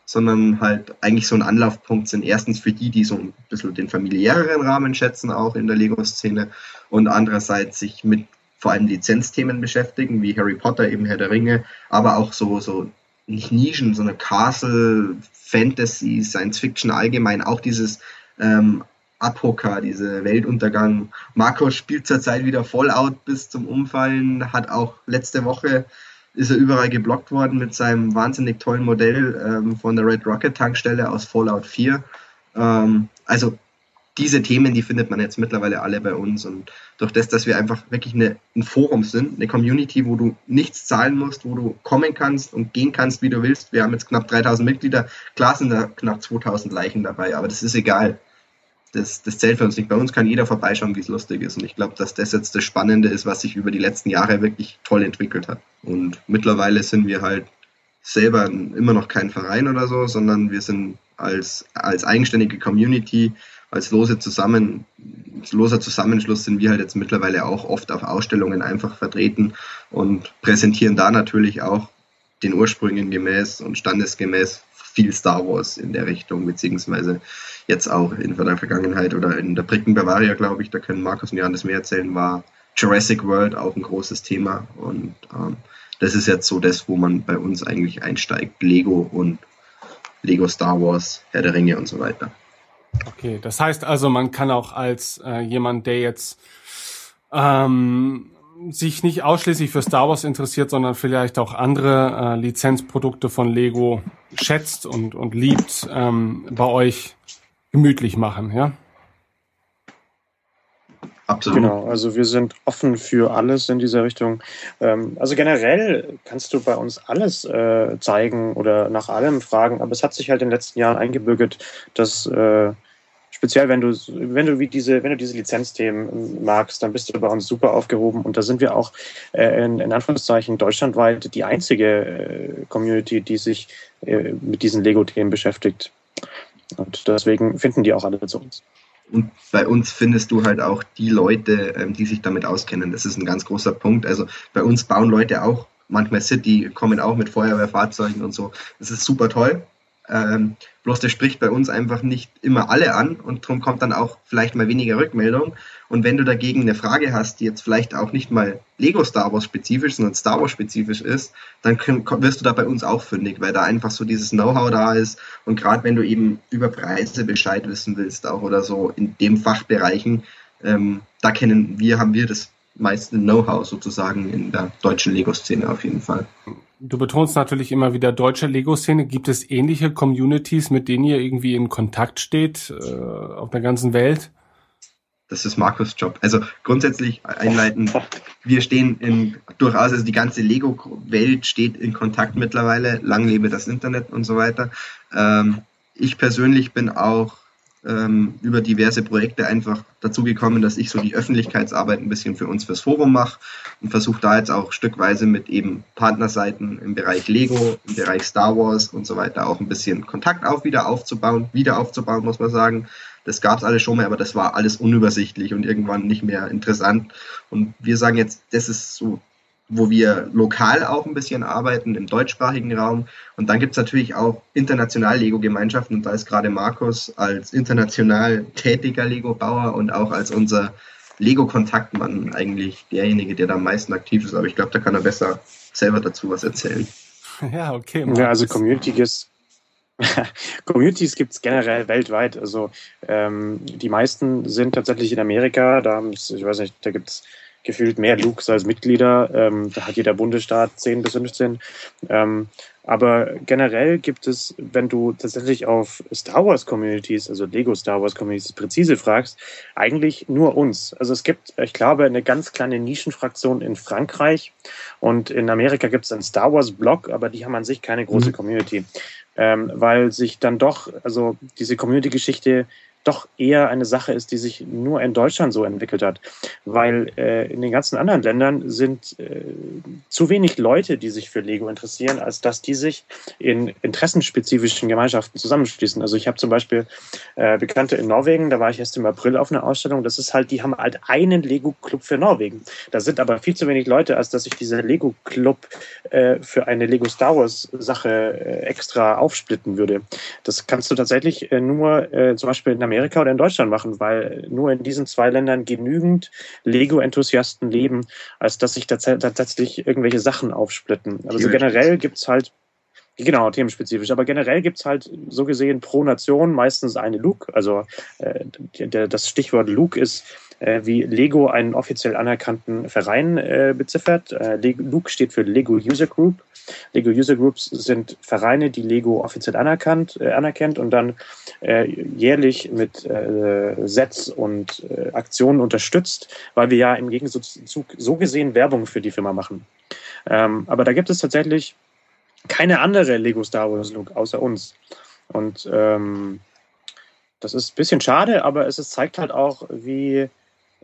S2: sondern halt eigentlich so ein Anlaufpunkt sind. Erstens für die, die so ein bisschen den familiäreren Rahmen schätzen, auch in der Lego-Szene, und andererseits sich mit vor allem Lizenzthemen beschäftigen, wie Harry Potter, eben Herr der Ringe, aber auch so, so nicht Nischen, sondern Castle, Fantasy, Science Fiction allgemein, auch dieses ähm, Apoka, diese Weltuntergang. Markus spielt zurzeit wieder Fallout bis zum Umfallen, hat auch letzte Woche ist er überall geblockt worden mit seinem wahnsinnig tollen Modell ähm, von der Red Rocket Tankstelle aus Fallout 4. Ähm, also diese Themen, die findet man jetzt mittlerweile alle bei uns und durch das, dass wir einfach wirklich eine, ein Forum sind, eine Community, wo du nichts zahlen musst, wo du kommen kannst und gehen kannst, wie du willst. Wir haben jetzt knapp 3000 Mitglieder, klar sind da knapp 2000 Leichen dabei, aber das ist egal das, das zählt für uns nicht. Bei uns kann jeder vorbeischauen, wie es lustig ist. Und ich glaube, dass das jetzt das Spannende ist, was sich über die letzten Jahre wirklich toll entwickelt hat. Und mittlerweile sind wir halt selber immer noch kein Verein oder so, sondern wir sind als, als eigenständige Community, als lose zusammen, als loser Zusammenschluss sind wir halt jetzt mittlerweile auch oft auf Ausstellungen einfach vertreten und präsentieren da natürlich auch den Ursprüngen gemäß und standesgemäß viel Star Wars in der Richtung, beziehungsweise jetzt auch in der Vergangenheit oder in der Bricken Bavaria, glaube ich, da können Markus und Johannes mehr erzählen, war Jurassic World auch ein großes Thema. Und ähm, das ist jetzt so das, wo man bei uns eigentlich einsteigt. Lego und Lego Star Wars, Herr der Ringe und so weiter.
S1: Okay, das heißt also, man kann auch als äh, jemand, der jetzt ähm, sich nicht ausschließlich für Star Wars interessiert, sondern vielleicht auch andere äh, Lizenzprodukte von Lego schätzt und, und liebt, ähm, bei euch gemütlich machen, ja?
S3: Absolut. Genau, also wir sind offen für alles in dieser Richtung. Ähm, also generell kannst du bei uns alles äh, zeigen oder nach allem fragen, aber es hat sich halt in den letzten Jahren eingebürgert, dass äh, speziell wenn du, wenn du wie diese, wenn du diese Lizenzthemen magst, dann bist du bei uns super aufgehoben. Und da sind wir auch äh, in, in Anführungszeichen deutschlandweit die einzige äh, Community, die sich äh, mit diesen Lego-Themen beschäftigt. Und deswegen finden die auch alle zu uns.
S2: Und bei uns findest du halt auch die Leute, ähm, die sich damit auskennen. Das ist ein ganz großer Punkt. Also bei uns bauen Leute auch manchmal City, kommen auch mit Feuerwehrfahrzeugen und so. Das ist super toll. Ähm, bloß der spricht bei uns einfach nicht immer alle an und darum kommt dann auch vielleicht mal weniger Rückmeldung. Und wenn du dagegen eine Frage hast, die jetzt vielleicht auch nicht mal Lego Star Wars spezifisch, sondern Star Wars spezifisch ist, dann wirst du da bei uns auch fündig, weil da einfach so dieses Know-how da ist. Und gerade wenn du eben über Preise Bescheid wissen willst, auch oder so in dem Fachbereichen, ähm, da kennen wir, haben wir das meiste Know-how sozusagen in der deutschen Lego-Szene auf jeden Fall.
S1: Du betonst natürlich immer wieder deutsche Lego-Szene. Gibt es ähnliche Communities, mit denen ihr irgendwie in Kontakt steht äh, auf der ganzen Welt?
S2: Das ist Markus Job. Also grundsätzlich einleiten, wir stehen in durchaus, also die ganze Lego-Welt steht in Kontakt mittlerweile. Lang lebe das Internet und so weiter. Ähm, ich persönlich bin auch ähm, über diverse Projekte einfach dazu gekommen, dass ich so die Öffentlichkeitsarbeit ein bisschen für uns fürs Forum mache und versuche da jetzt auch stückweise mit eben Partnerseiten im Bereich Lego, im Bereich Star Wars und so weiter auch ein bisschen Kontakt auch wieder aufzubauen, wieder aufzubauen, muss man sagen. Das gab es alles schon mal, aber das war alles unübersichtlich und irgendwann nicht mehr interessant. Und wir sagen jetzt, das ist so wo wir lokal auch ein bisschen arbeiten im deutschsprachigen Raum. Und dann gibt's natürlich auch international Lego-Gemeinschaften. Und da ist gerade Markus als international tätiger Lego-Bauer und auch als unser Lego-Kontaktmann eigentlich derjenige, der da am meisten aktiv ist. Aber ich glaube, da kann er besser selber dazu was erzählen.
S3: Ja, okay. Markus. Ja, also Community ist Communities gibt es generell weltweit. Also ähm, die meisten sind tatsächlich in Amerika. Da haben ich weiß nicht, da gibt es gefühlt mehr Lukes als Mitglieder. Ähm, da hat jeder Bundesstaat 10 bis 15. Ähm, aber generell gibt es, wenn du tatsächlich auf Star Wars Communities, also Lego Star Wars Communities präzise fragst, eigentlich nur uns. Also es gibt, ich glaube, eine ganz kleine Nischenfraktion in Frankreich und in Amerika gibt es einen Star Wars Blog, aber die haben an sich keine große mhm. Community. Ähm, weil sich dann doch, also diese Community-Geschichte doch eher eine Sache ist, die sich nur in Deutschland so entwickelt hat. Weil äh, in den ganzen anderen Ländern sind äh, zu wenig Leute, die sich für Lego interessieren, als dass die sich in interessenspezifischen Gemeinschaften zusammenschließen. Also ich habe zum Beispiel äh, Bekannte in Norwegen, da war ich erst im April auf einer Ausstellung, das ist halt, die haben halt einen Lego-Club für Norwegen. Da sind aber viel zu wenig Leute, als dass ich dieser Lego-Club äh, für eine Lego Star Wars-Sache äh, extra aufsplitten würde. Das kannst du tatsächlich äh, nur zum Beispiel in Amerika Amerika oder in Deutschland machen, weil nur in diesen zwei Ländern genügend Lego-Enthusiasten leben, als dass sich tatsächlich irgendwelche Sachen aufsplitten. Also generell gibt es halt Genau, themenspezifisch. Aber generell gibt es halt so gesehen pro Nation meistens eine Luke. Also äh, der, das Stichwort Luke ist, äh, wie Lego einen offiziell anerkannten Verein äh, beziffert. Äh, Luke steht für Lego User Group. Lego User Groups sind Vereine, die Lego offiziell anerkannt, äh, anerkennt und dann äh, jährlich mit äh, Sets und äh, Aktionen unterstützt, weil wir ja im Gegensatz zu so gesehen Werbung für die Firma machen. Ähm, aber da gibt es tatsächlich keine andere Lego Star Wars Look außer uns. Und ähm, das ist ein bisschen schade, aber es zeigt halt auch, wie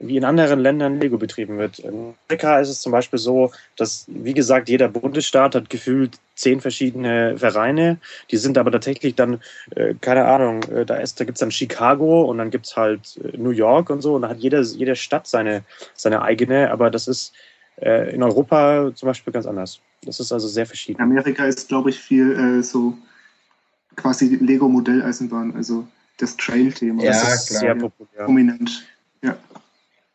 S3: wie in anderen Ländern Lego betrieben wird. In Amerika ist es zum Beispiel so, dass, wie gesagt, jeder Bundesstaat hat gefühlt zehn verschiedene Vereine. Die sind aber tatsächlich dann, äh, keine Ahnung, äh, da, da gibt es dann Chicago und dann gibt es halt äh, New York und so. Und da hat jede, jede Stadt seine, seine eigene. Aber das ist äh, in Europa zum Beispiel ganz anders. Das ist also sehr verschieden.
S6: In Amerika ist, glaube ich, viel äh, so quasi Lego-Modelleisenbahn, also das Trail-Thema.
S2: Ja,
S6: das ist
S2: klar.
S6: sehr populär. Prominent. Ja.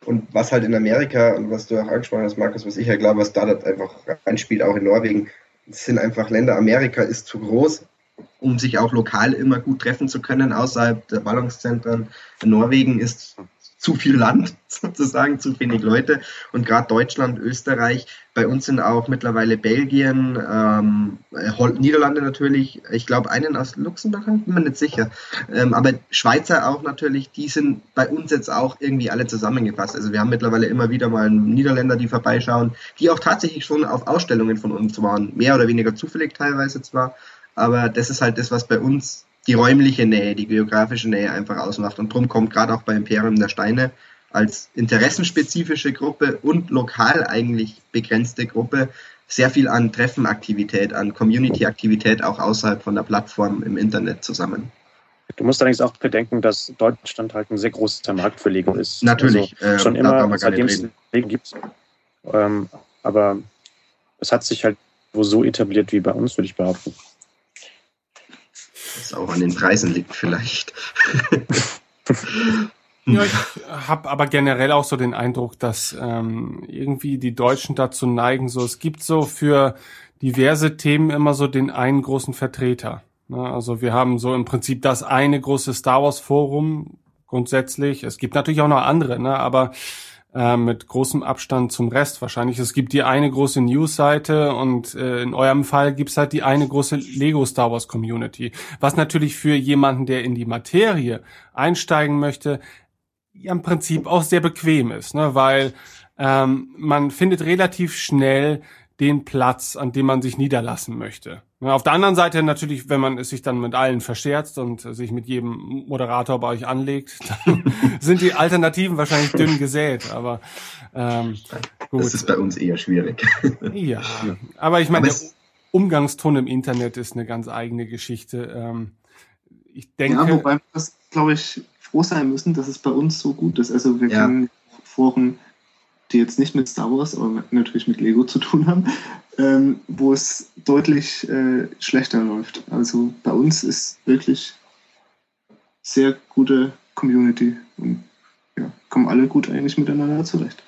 S2: Und was halt in Amerika und was du auch angesprochen hast, Markus, was ich ja glaube, was da einfach reinspielt, auch in Norwegen, sind einfach Länder. Amerika ist zu groß, um sich auch lokal immer gut treffen zu können, außerhalb der Ballungszentren. Norwegen ist zu viel Land, sozusagen, zu wenig Leute. Und gerade Deutschland, Österreich, bei uns sind auch mittlerweile Belgien, ähm, Niederlande natürlich, ich glaube einen aus Luxemburg, bin mir nicht sicher. Ähm, aber Schweizer auch natürlich, die sind bei uns jetzt auch irgendwie alle zusammengefasst. Also wir haben mittlerweile immer wieder mal Niederländer, die vorbeischauen, die auch tatsächlich schon auf Ausstellungen von uns waren, mehr oder weniger zufällig teilweise zwar. Aber das ist halt das, was bei uns die räumliche Nähe, die geografische Nähe einfach ausmacht. Und darum kommt gerade auch bei Imperium der Steine als interessenspezifische Gruppe und lokal eigentlich begrenzte Gruppe sehr viel an Treffenaktivität, an Community-Aktivität auch außerhalb von der Plattform im Internet zusammen.
S3: Du musst allerdings auch bedenken, dass Deutschland halt ein sehr großer Markt für Lego ist.
S2: Natürlich.
S3: Also schon ähm, immer, seitdem es Lego gibt. Ähm, aber es hat sich halt wo so etabliert wie bei uns, würde ich behaupten.
S2: Was auch an den Preisen liegt vielleicht.
S1: Ja, ich habe aber generell auch so den Eindruck, dass ähm, irgendwie die Deutschen dazu neigen, so es gibt so für diverse Themen immer so den einen großen Vertreter. Ne? Also wir haben so im Prinzip das eine große Star Wars Forum grundsätzlich. Es gibt natürlich auch noch andere, ne? aber äh, mit großem Abstand zum Rest wahrscheinlich. Es gibt die eine große News-Seite und äh, in eurem Fall gibt's halt die eine große Lego Star Wars Community. Was natürlich für jemanden, der in die Materie einsteigen möchte, ja im Prinzip auch sehr bequem ist, ne? weil ähm, man findet relativ schnell den Platz, an dem man sich niederlassen möchte. Auf der anderen Seite natürlich, wenn man es sich dann mit allen verscherzt und sich mit jedem Moderator bei euch anlegt, dann sind die Alternativen wahrscheinlich dünn gesät. Aber ähm,
S2: gut. Das ist bei uns eher schwierig.
S1: ja, aber ich meine, der Umgangston im Internet ist eine ganz eigene Geschichte. Ähm, ich denke. Ja,
S6: wobei wir das, glaube ich, froh sein müssen, dass es bei uns so gut ist. Also wir ja. kennen Foren die jetzt nicht mit Star Wars, aber natürlich mit Lego zu tun haben, ähm, wo es deutlich äh, schlechter läuft. Also bei uns ist wirklich sehr gute Community und ja, kommen alle gut eigentlich miteinander zurecht.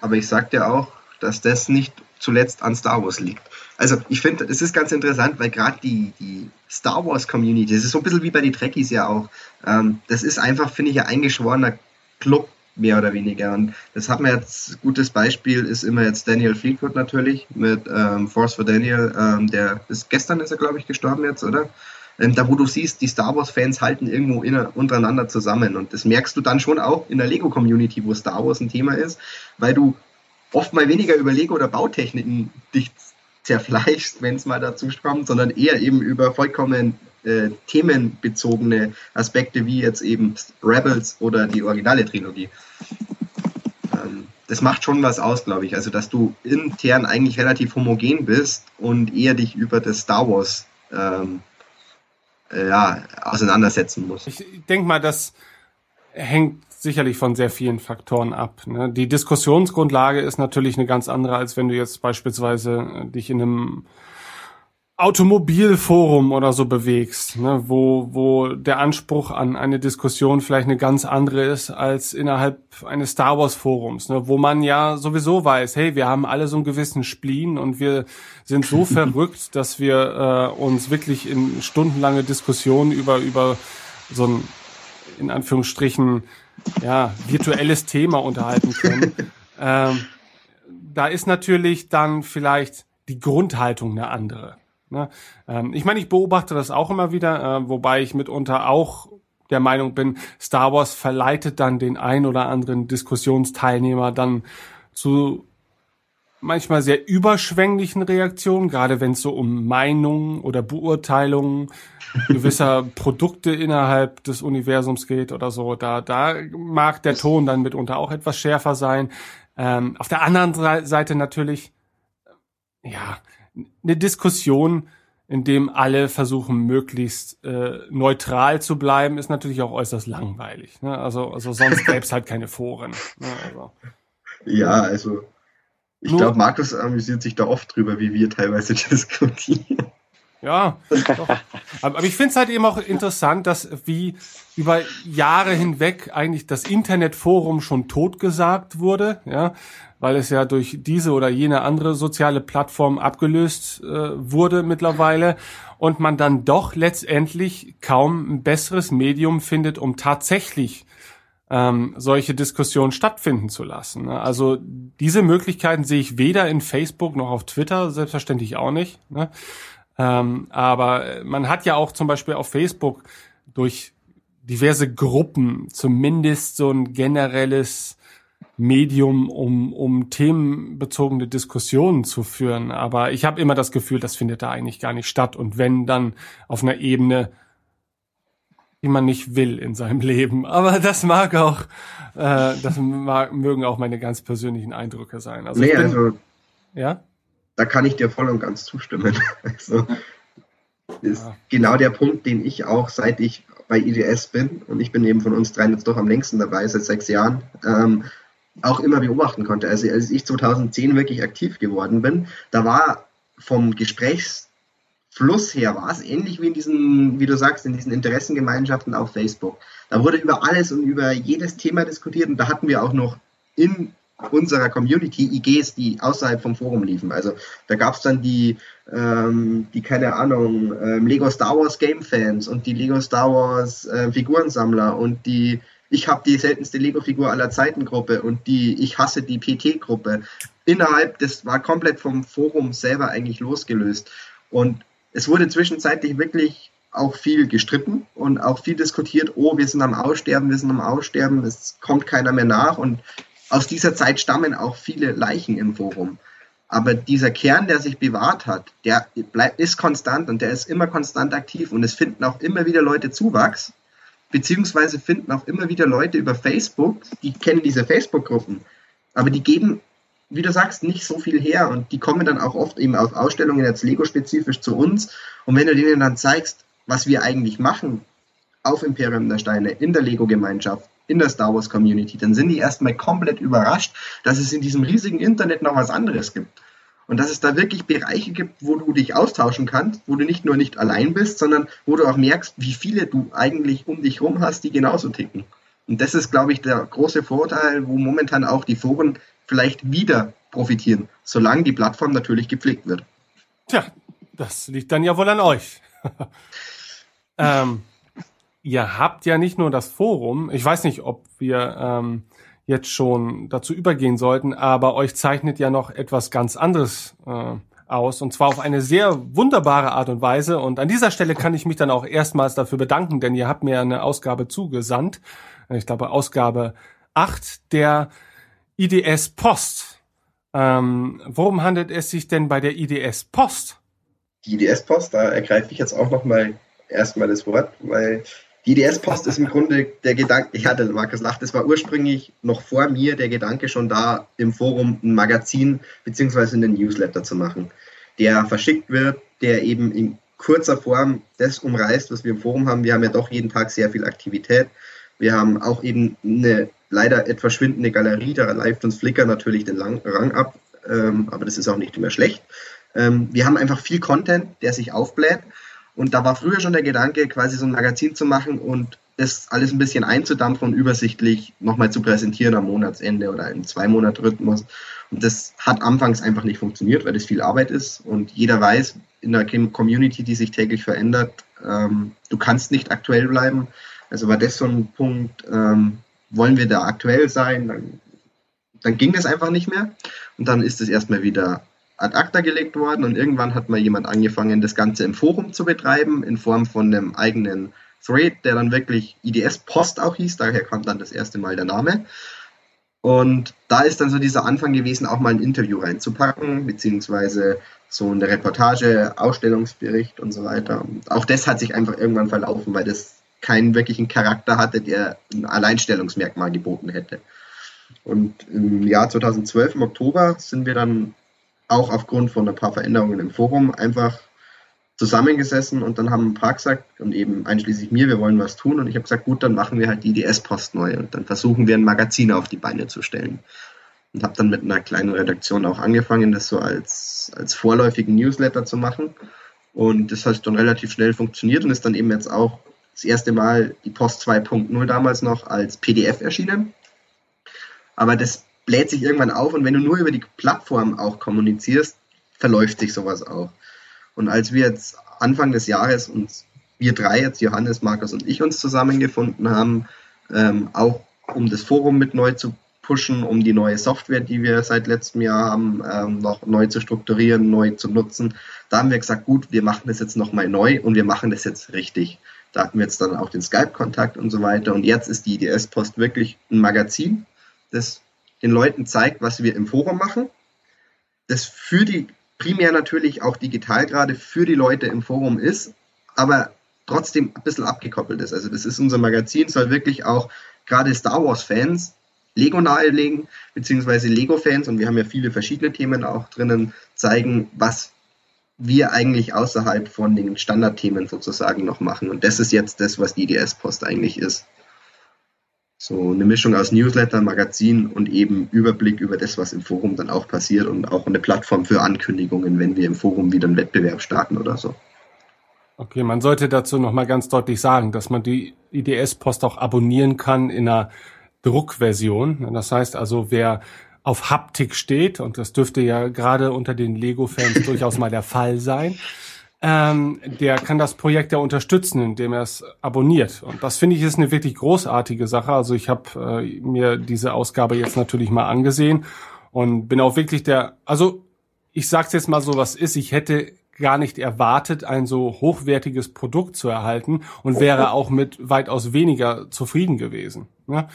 S2: Aber ich sag dir auch, dass das nicht zuletzt an Star Wars liegt. Also ich finde, es ist ganz interessant, weil gerade die, die Star Wars Community, das ist so ein bisschen wie bei den Trekkies ja auch, ähm, das ist einfach, finde ich, ein eingeschworener Club mehr oder weniger. Und das hat man jetzt, gutes Beispiel ist immer jetzt Daniel Fleetwood natürlich mit ähm, Force for Daniel, ähm, der ist gestern ist er, glaube ich, gestorben jetzt, oder? Ähm, da wo du siehst, die Star Wars-Fans halten irgendwo inner, untereinander zusammen. Und das merkst du dann schon auch in der Lego-Community, wo Star Wars ein Thema ist, weil du oft mal weniger über Lego oder Bautechniken dich zerfleischst, wenn es mal dazu kommt, sondern eher eben über vollkommen äh, themenbezogene Aspekte wie jetzt eben Rebels oder die originale Trilogie. Ähm, das macht schon was aus, glaube ich. Also, dass du intern eigentlich relativ homogen bist und eher dich über das Star Wars ähm, äh, ja, auseinandersetzen musst.
S1: Ich denke mal, das hängt sicherlich von sehr vielen Faktoren ab. Ne? Die Diskussionsgrundlage ist natürlich eine ganz andere, als wenn du jetzt beispielsweise dich in einem Automobilforum oder so bewegst, ne, wo, wo der Anspruch an eine Diskussion vielleicht eine ganz andere ist als innerhalb eines Star Wars Forums, ne, wo man ja sowieso weiß, hey, wir haben alle so einen gewissen Spleen und wir sind so verrückt, dass wir äh, uns wirklich in stundenlange Diskussionen über, über so ein, in Anführungsstrichen, ja, virtuelles Thema unterhalten können. ähm, da ist natürlich dann vielleicht die Grundhaltung eine andere. Ne? Ähm, ich meine, ich beobachte das auch immer wieder, äh, wobei ich mitunter auch der Meinung bin, Star Wars verleitet dann den ein oder anderen Diskussionsteilnehmer dann zu manchmal sehr überschwänglichen Reaktionen, gerade wenn es so um Meinungen oder Beurteilungen gewisser Produkte innerhalb des Universums geht oder so. Da, da mag der Ton dann mitunter auch etwas schärfer sein. Ähm, auf der anderen Seite natürlich, ja, eine Diskussion, in dem alle versuchen, möglichst äh, neutral zu bleiben, ist natürlich auch äußerst langweilig. Ne? Also, also sonst gäbe es halt keine Foren. Ne? Also.
S2: Ja, also ich glaube, Markus amüsiert sich da oft drüber, wie wir teilweise diskutieren.
S1: Ja, doch. aber ich finde es halt eben auch interessant, dass wie über Jahre hinweg eigentlich das Internetforum schon totgesagt wurde, ja, weil es ja durch diese oder jene andere soziale Plattform abgelöst äh, wurde mittlerweile und man dann doch letztendlich kaum ein besseres Medium findet, um tatsächlich ähm, solche Diskussionen stattfinden zu lassen. Ne? Also diese Möglichkeiten sehe ich weder in Facebook noch auf Twitter, selbstverständlich auch nicht. Ne? Ähm, aber man hat ja auch zum Beispiel auf Facebook durch diverse Gruppen zumindest so ein generelles Medium, um, um themenbezogene Diskussionen zu führen. Aber ich habe immer das Gefühl, das findet da eigentlich gar nicht statt. Und wenn, dann auf einer Ebene, die man nicht will in seinem Leben. Aber das mag auch, äh, das mag, mögen auch meine ganz persönlichen Eindrücke sein.
S2: Also, nee, bin, also ja? da kann ich dir voll und ganz zustimmen. Also, ist ja. genau der Punkt, den ich auch, seit ich bei IDS bin, und ich bin eben von uns dreien jetzt doch am längsten dabei, seit sechs Jahren, ähm, auch immer beobachten konnte. Also als ich 2010 wirklich aktiv geworden bin, da war vom Gesprächsfluss her war es ähnlich wie in diesen, wie du sagst, in diesen Interessengemeinschaften auf Facebook. Da wurde über alles und über jedes Thema diskutiert und da hatten wir auch noch in unserer Community IGs, die außerhalb vom Forum liefen. Also da gab es dann die, ähm, die, keine Ahnung, ähm, Lego Star Wars Game Fans und die Lego Star Wars äh, Figurensammler und die ich habe die seltenste Lego-Figur aller Zeiten Gruppe und die Ich hasse die PT-Gruppe. Innerhalb, das war komplett vom Forum selber eigentlich losgelöst. Und es wurde zwischenzeitlich wirklich auch viel gestritten und auch viel diskutiert, oh, wir sind am Aussterben, wir sind am Aussterben, es kommt keiner mehr nach. Und aus dieser Zeit stammen auch viele Leichen im Forum. Aber dieser Kern, der sich bewahrt hat, der bleibt, ist konstant und der ist immer konstant aktiv und es finden auch immer wieder Leute Zuwachs beziehungsweise finden auch immer wieder Leute über Facebook, die kennen diese Facebook-Gruppen, aber die geben, wie du sagst, nicht so viel her und die kommen dann auch oft eben auf Ausstellungen jetzt Lego-spezifisch zu uns und wenn du denen dann zeigst, was wir eigentlich machen auf Imperium der Steine, in der Lego-Gemeinschaft, in der Star Wars Community, dann sind die erstmal komplett überrascht, dass es in diesem riesigen Internet noch was anderes gibt. Und dass es da wirklich Bereiche gibt, wo du dich austauschen kannst, wo du nicht nur nicht allein bist, sondern wo du auch merkst, wie viele du eigentlich um dich rum hast, die genauso ticken. Und das ist, glaube ich, der große Vorteil, wo momentan auch die Foren vielleicht wieder profitieren, solange die Plattform natürlich gepflegt wird.
S1: Tja, das liegt dann ja wohl an euch. ähm, ihr habt ja nicht nur das Forum, ich weiß nicht, ob wir ähm, jetzt schon dazu übergehen sollten, aber euch zeichnet ja noch etwas ganz anderes äh, aus und zwar auf eine sehr wunderbare Art und Weise und an dieser Stelle kann ich mich dann auch erstmals dafür bedanken, denn ihr habt mir eine Ausgabe zugesandt, ich glaube Ausgabe 8 der IDS Post. Ähm, worum handelt es sich denn bei der IDS Post?
S2: Die IDS Post, da ergreife ich jetzt auch nochmal erstmal das Wort, weil die IDS-Post ist im Grunde der Gedanke, ich hatte Markus lacht, es war ursprünglich noch vor mir der Gedanke schon da, im Forum ein Magazin bzw. einen Newsletter zu machen, der verschickt wird, der eben in kurzer Form das umreißt, was wir im Forum haben. Wir haben ja doch jeden Tag sehr viel Aktivität. Wir haben auch eben eine leider etwas schwindende Galerie, da leift uns Flickr natürlich den Rang ab, ähm, aber das ist auch nicht immer schlecht. Ähm, wir haben einfach viel Content, der sich aufbläht und da war früher schon der Gedanke, quasi so ein Magazin zu machen und das alles ein bisschen einzudampfen und übersichtlich nochmal zu präsentieren am Monatsende oder im Zwei-Monat-Rhythmus. Und das hat anfangs einfach nicht funktioniert, weil das viel Arbeit ist und jeder weiß, in der Community, die sich täglich verändert, ähm, du kannst nicht aktuell bleiben. Also war das so ein Punkt, ähm, wollen wir da aktuell sein, dann, dann ging das einfach nicht mehr. Und dann ist es erstmal wieder ad acta gelegt worden und irgendwann hat mal jemand angefangen, das Ganze im Forum zu betreiben, in Form von einem eigenen Thread, der dann wirklich IDS Post auch hieß, daher kam dann das erste Mal der Name. Und da ist dann so dieser Anfang gewesen, auch mal ein Interview reinzupacken, beziehungsweise so eine Reportage, Ausstellungsbericht und so weiter. Und auch das hat sich einfach irgendwann verlaufen, weil das keinen wirklichen Charakter hatte, der ein Alleinstellungsmerkmal geboten hätte. Und im Jahr 2012, im Oktober, sind wir dann auch aufgrund von ein paar Veränderungen im Forum einfach zusammengesessen und dann haben ein paar gesagt und eben einschließlich mir, wir wollen was tun und ich habe gesagt, gut, dann machen wir halt die IDS-Post neu und dann versuchen wir ein Magazin auf die Beine zu stellen. Und habe dann mit einer kleinen Redaktion auch angefangen, das so als, als vorläufigen Newsletter zu machen. Und das hat dann relativ schnell funktioniert und ist dann eben jetzt auch das erste Mal die Post 2.0 damals noch als PDF erschienen. Aber das bläht sich irgendwann auf und wenn du nur über die Plattform auch kommunizierst, verläuft sich sowas auch. Und als wir jetzt Anfang des Jahres uns, wir drei jetzt, Johannes, Markus und ich, uns zusammengefunden haben, ähm, auch um das Forum mit neu zu pushen, um die neue Software, die wir seit letztem Jahr haben, ähm, noch neu zu strukturieren, neu zu nutzen. Da haben wir gesagt, gut, wir machen das jetzt nochmal neu und wir machen das jetzt richtig. Da hatten wir jetzt dann auch den Skype-Kontakt und so weiter. Und jetzt ist die IDS-Post wirklich ein Magazin, das den Leuten zeigt, was wir im Forum machen. Das für die, primär natürlich auch digital gerade für die Leute im Forum ist, aber trotzdem ein bisschen abgekoppelt ist. Also das ist unser Magazin, soll wirklich auch gerade Star Wars-Fans Lego nahelegen, beziehungsweise Lego-Fans, und wir haben ja viele verschiedene Themen auch drinnen, zeigen, was wir eigentlich außerhalb von den Standardthemen sozusagen noch machen. Und das ist jetzt das, was die DS-Post eigentlich ist. So eine Mischung aus Newsletter, Magazin und eben Überblick über das, was im Forum dann auch passiert und auch eine Plattform für Ankündigungen, wenn wir im Forum wieder einen Wettbewerb starten oder so.
S1: Okay, man sollte dazu nochmal ganz deutlich sagen, dass man die IDS-Post auch abonnieren kann in einer Druckversion. Das heißt also, wer auf Haptik steht, und das dürfte ja gerade unter den Lego-Fans durchaus mal der Fall sein, ähm, der kann das Projekt ja unterstützen, indem er es abonniert. Und das finde ich ist eine wirklich großartige Sache. Also ich habe äh, mir diese Ausgabe jetzt natürlich mal angesehen und bin auch wirklich der, also ich sag's jetzt mal so, was ist, ich hätte gar nicht erwartet, ein so hochwertiges Produkt zu erhalten und wäre auch mit weitaus weniger zufrieden gewesen. Ne?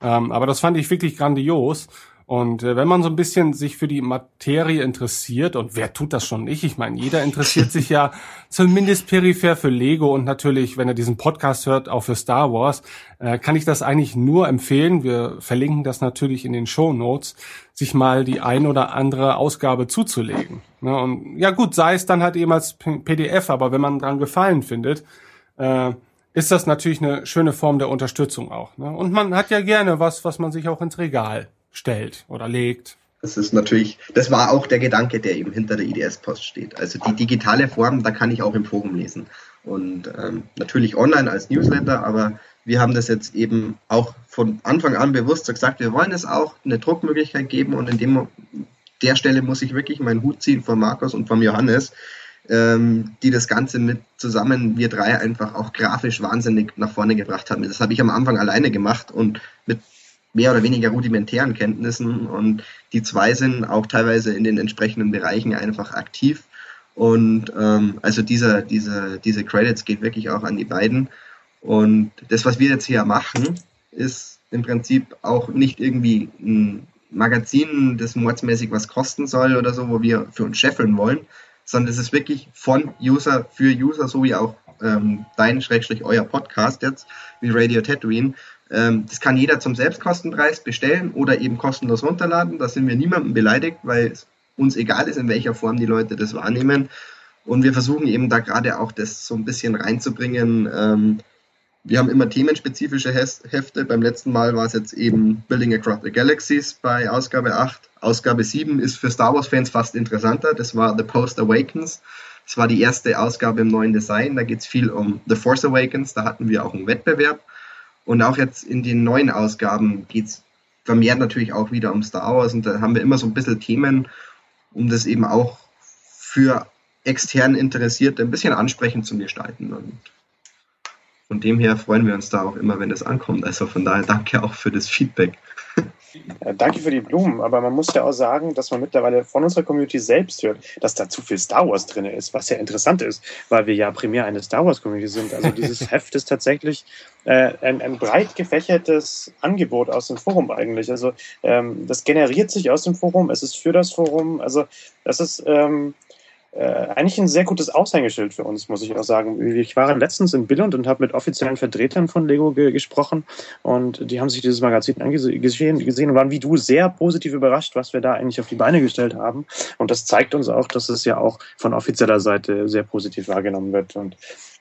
S1: Ähm, aber das fand ich wirklich grandios. Und äh, wenn man so ein bisschen sich für die Materie interessiert, und wer tut das schon nicht? Ich meine, jeder interessiert sich ja zumindest peripher für Lego und natürlich, wenn er diesen Podcast hört, auch für Star Wars, äh, kann ich das eigentlich nur empfehlen. Wir verlinken das natürlich in den Show Notes, sich mal die ein oder andere Ausgabe zuzulegen. Ne? Und ja gut, sei es dann halt eben als PDF, aber wenn man dran Gefallen findet, äh, ist das natürlich eine schöne Form der Unterstützung auch. Ne? Und man hat ja gerne was, was man sich auch ins Regal stellt oder legt.
S2: Das ist natürlich, das war auch der Gedanke, der eben hinter der IDS-Post steht. Also die digitale Form, da kann ich auch im Forum lesen. Und ähm, natürlich online als Newsletter, aber wir haben das jetzt eben auch von Anfang an bewusst gesagt, wir wollen es auch eine Druckmöglichkeit geben und in dem der Stelle muss ich wirklich meinen Hut ziehen von Markus und vom Johannes, ähm, die das Ganze mit zusammen, wir drei einfach auch grafisch wahnsinnig nach vorne gebracht haben. Das habe ich am Anfang alleine gemacht und mit mehr oder weniger rudimentären Kenntnissen und die zwei sind auch teilweise in den entsprechenden Bereichen einfach aktiv. Und ähm, also dieser, dieser, diese Credits geht wirklich auch an die beiden. Und das, was wir jetzt hier machen, ist im Prinzip auch nicht irgendwie ein Magazin, das mordsmäßig was kosten soll oder so, wo wir für uns scheffeln wollen, sondern es ist wirklich von User für User, so wie auch ähm, dein Schrägstrich euer Podcast jetzt, wie Radio Tatooine, das kann jeder zum Selbstkostenpreis bestellen oder eben kostenlos runterladen. Da sind wir niemandem beleidigt, weil es uns egal ist, in welcher Form die Leute das wahrnehmen. Und wir versuchen eben da gerade auch das so ein bisschen reinzubringen. Ähm, wir haben immer themenspezifische Hefte. Beim letzten Mal war es jetzt eben Building Across the Galaxies bei Ausgabe 8. Ausgabe 7 ist für Star Wars-Fans fast interessanter. Das war The Post Awakens. Das war die erste Ausgabe im neuen Design. Da geht es viel um The Force Awakens. Da hatten wir auch einen Wettbewerb. Und auch jetzt in den neuen Ausgaben geht es vermehrt natürlich auch wieder um Star Wars und da haben wir immer so ein bisschen Themen, um das eben auch für extern Interessierte ein bisschen ansprechend zu gestalten. Und von dem her freuen wir uns da auch immer, wenn das ankommt. Also von daher danke auch für das Feedback.
S3: Ja, danke für die Blumen, aber man muss ja auch sagen, dass man mittlerweile von unserer Community selbst hört, dass da zu viel Star Wars drin ist, was ja interessant ist, weil wir ja primär eine Star Wars Community sind. Also dieses Heft ist tatsächlich äh, ein, ein, breit gefächertes Angebot aus dem Forum eigentlich. Also ähm, das generiert sich aus dem Forum, es ist für das Forum, also das ist ähm, äh, eigentlich ein sehr gutes Aushängeschild für uns, muss ich auch sagen. Ich war letztens in Billund und habe mit offiziellen Vertretern von Lego ge gesprochen und die haben sich dieses Magazin angesehen gesehen und waren wie du sehr positiv überrascht, was wir da eigentlich auf die Beine gestellt haben. Und das zeigt uns auch, dass es ja auch von offizieller Seite sehr positiv wahrgenommen wird. Und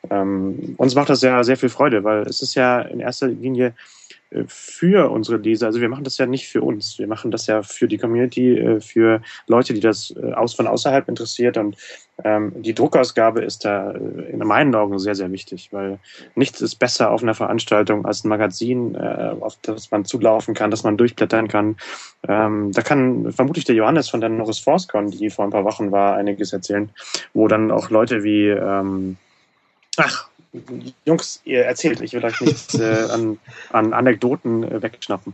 S3: ähm, uns macht das ja sehr viel Freude, weil es ist ja in erster Linie für unsere Leser. Also wir machen das ja nicht für uns. Wir machen das ja für die Community, äh, für Leute, die das äh, aus, von außerhalb interessiert. Und ähm, die Druckausgabe ist da äh, in meinen Augen sehr, sehr wichtig, weil nichts ist besser auf einer Veranstaltung als ein Magazin, äh, auf das man zulaufen kann, das man durchblättern kann. Ähm, da kann vermutlich der Johannes von der Norris ForceCon, die vor ein paar Wochen war, einiges erzählen, wo dann auch Leute wie, ähm, ach, Jungs, ihr erzählt, ich will euch nichts äh, an, an Anekdoten äh, wegschnappen.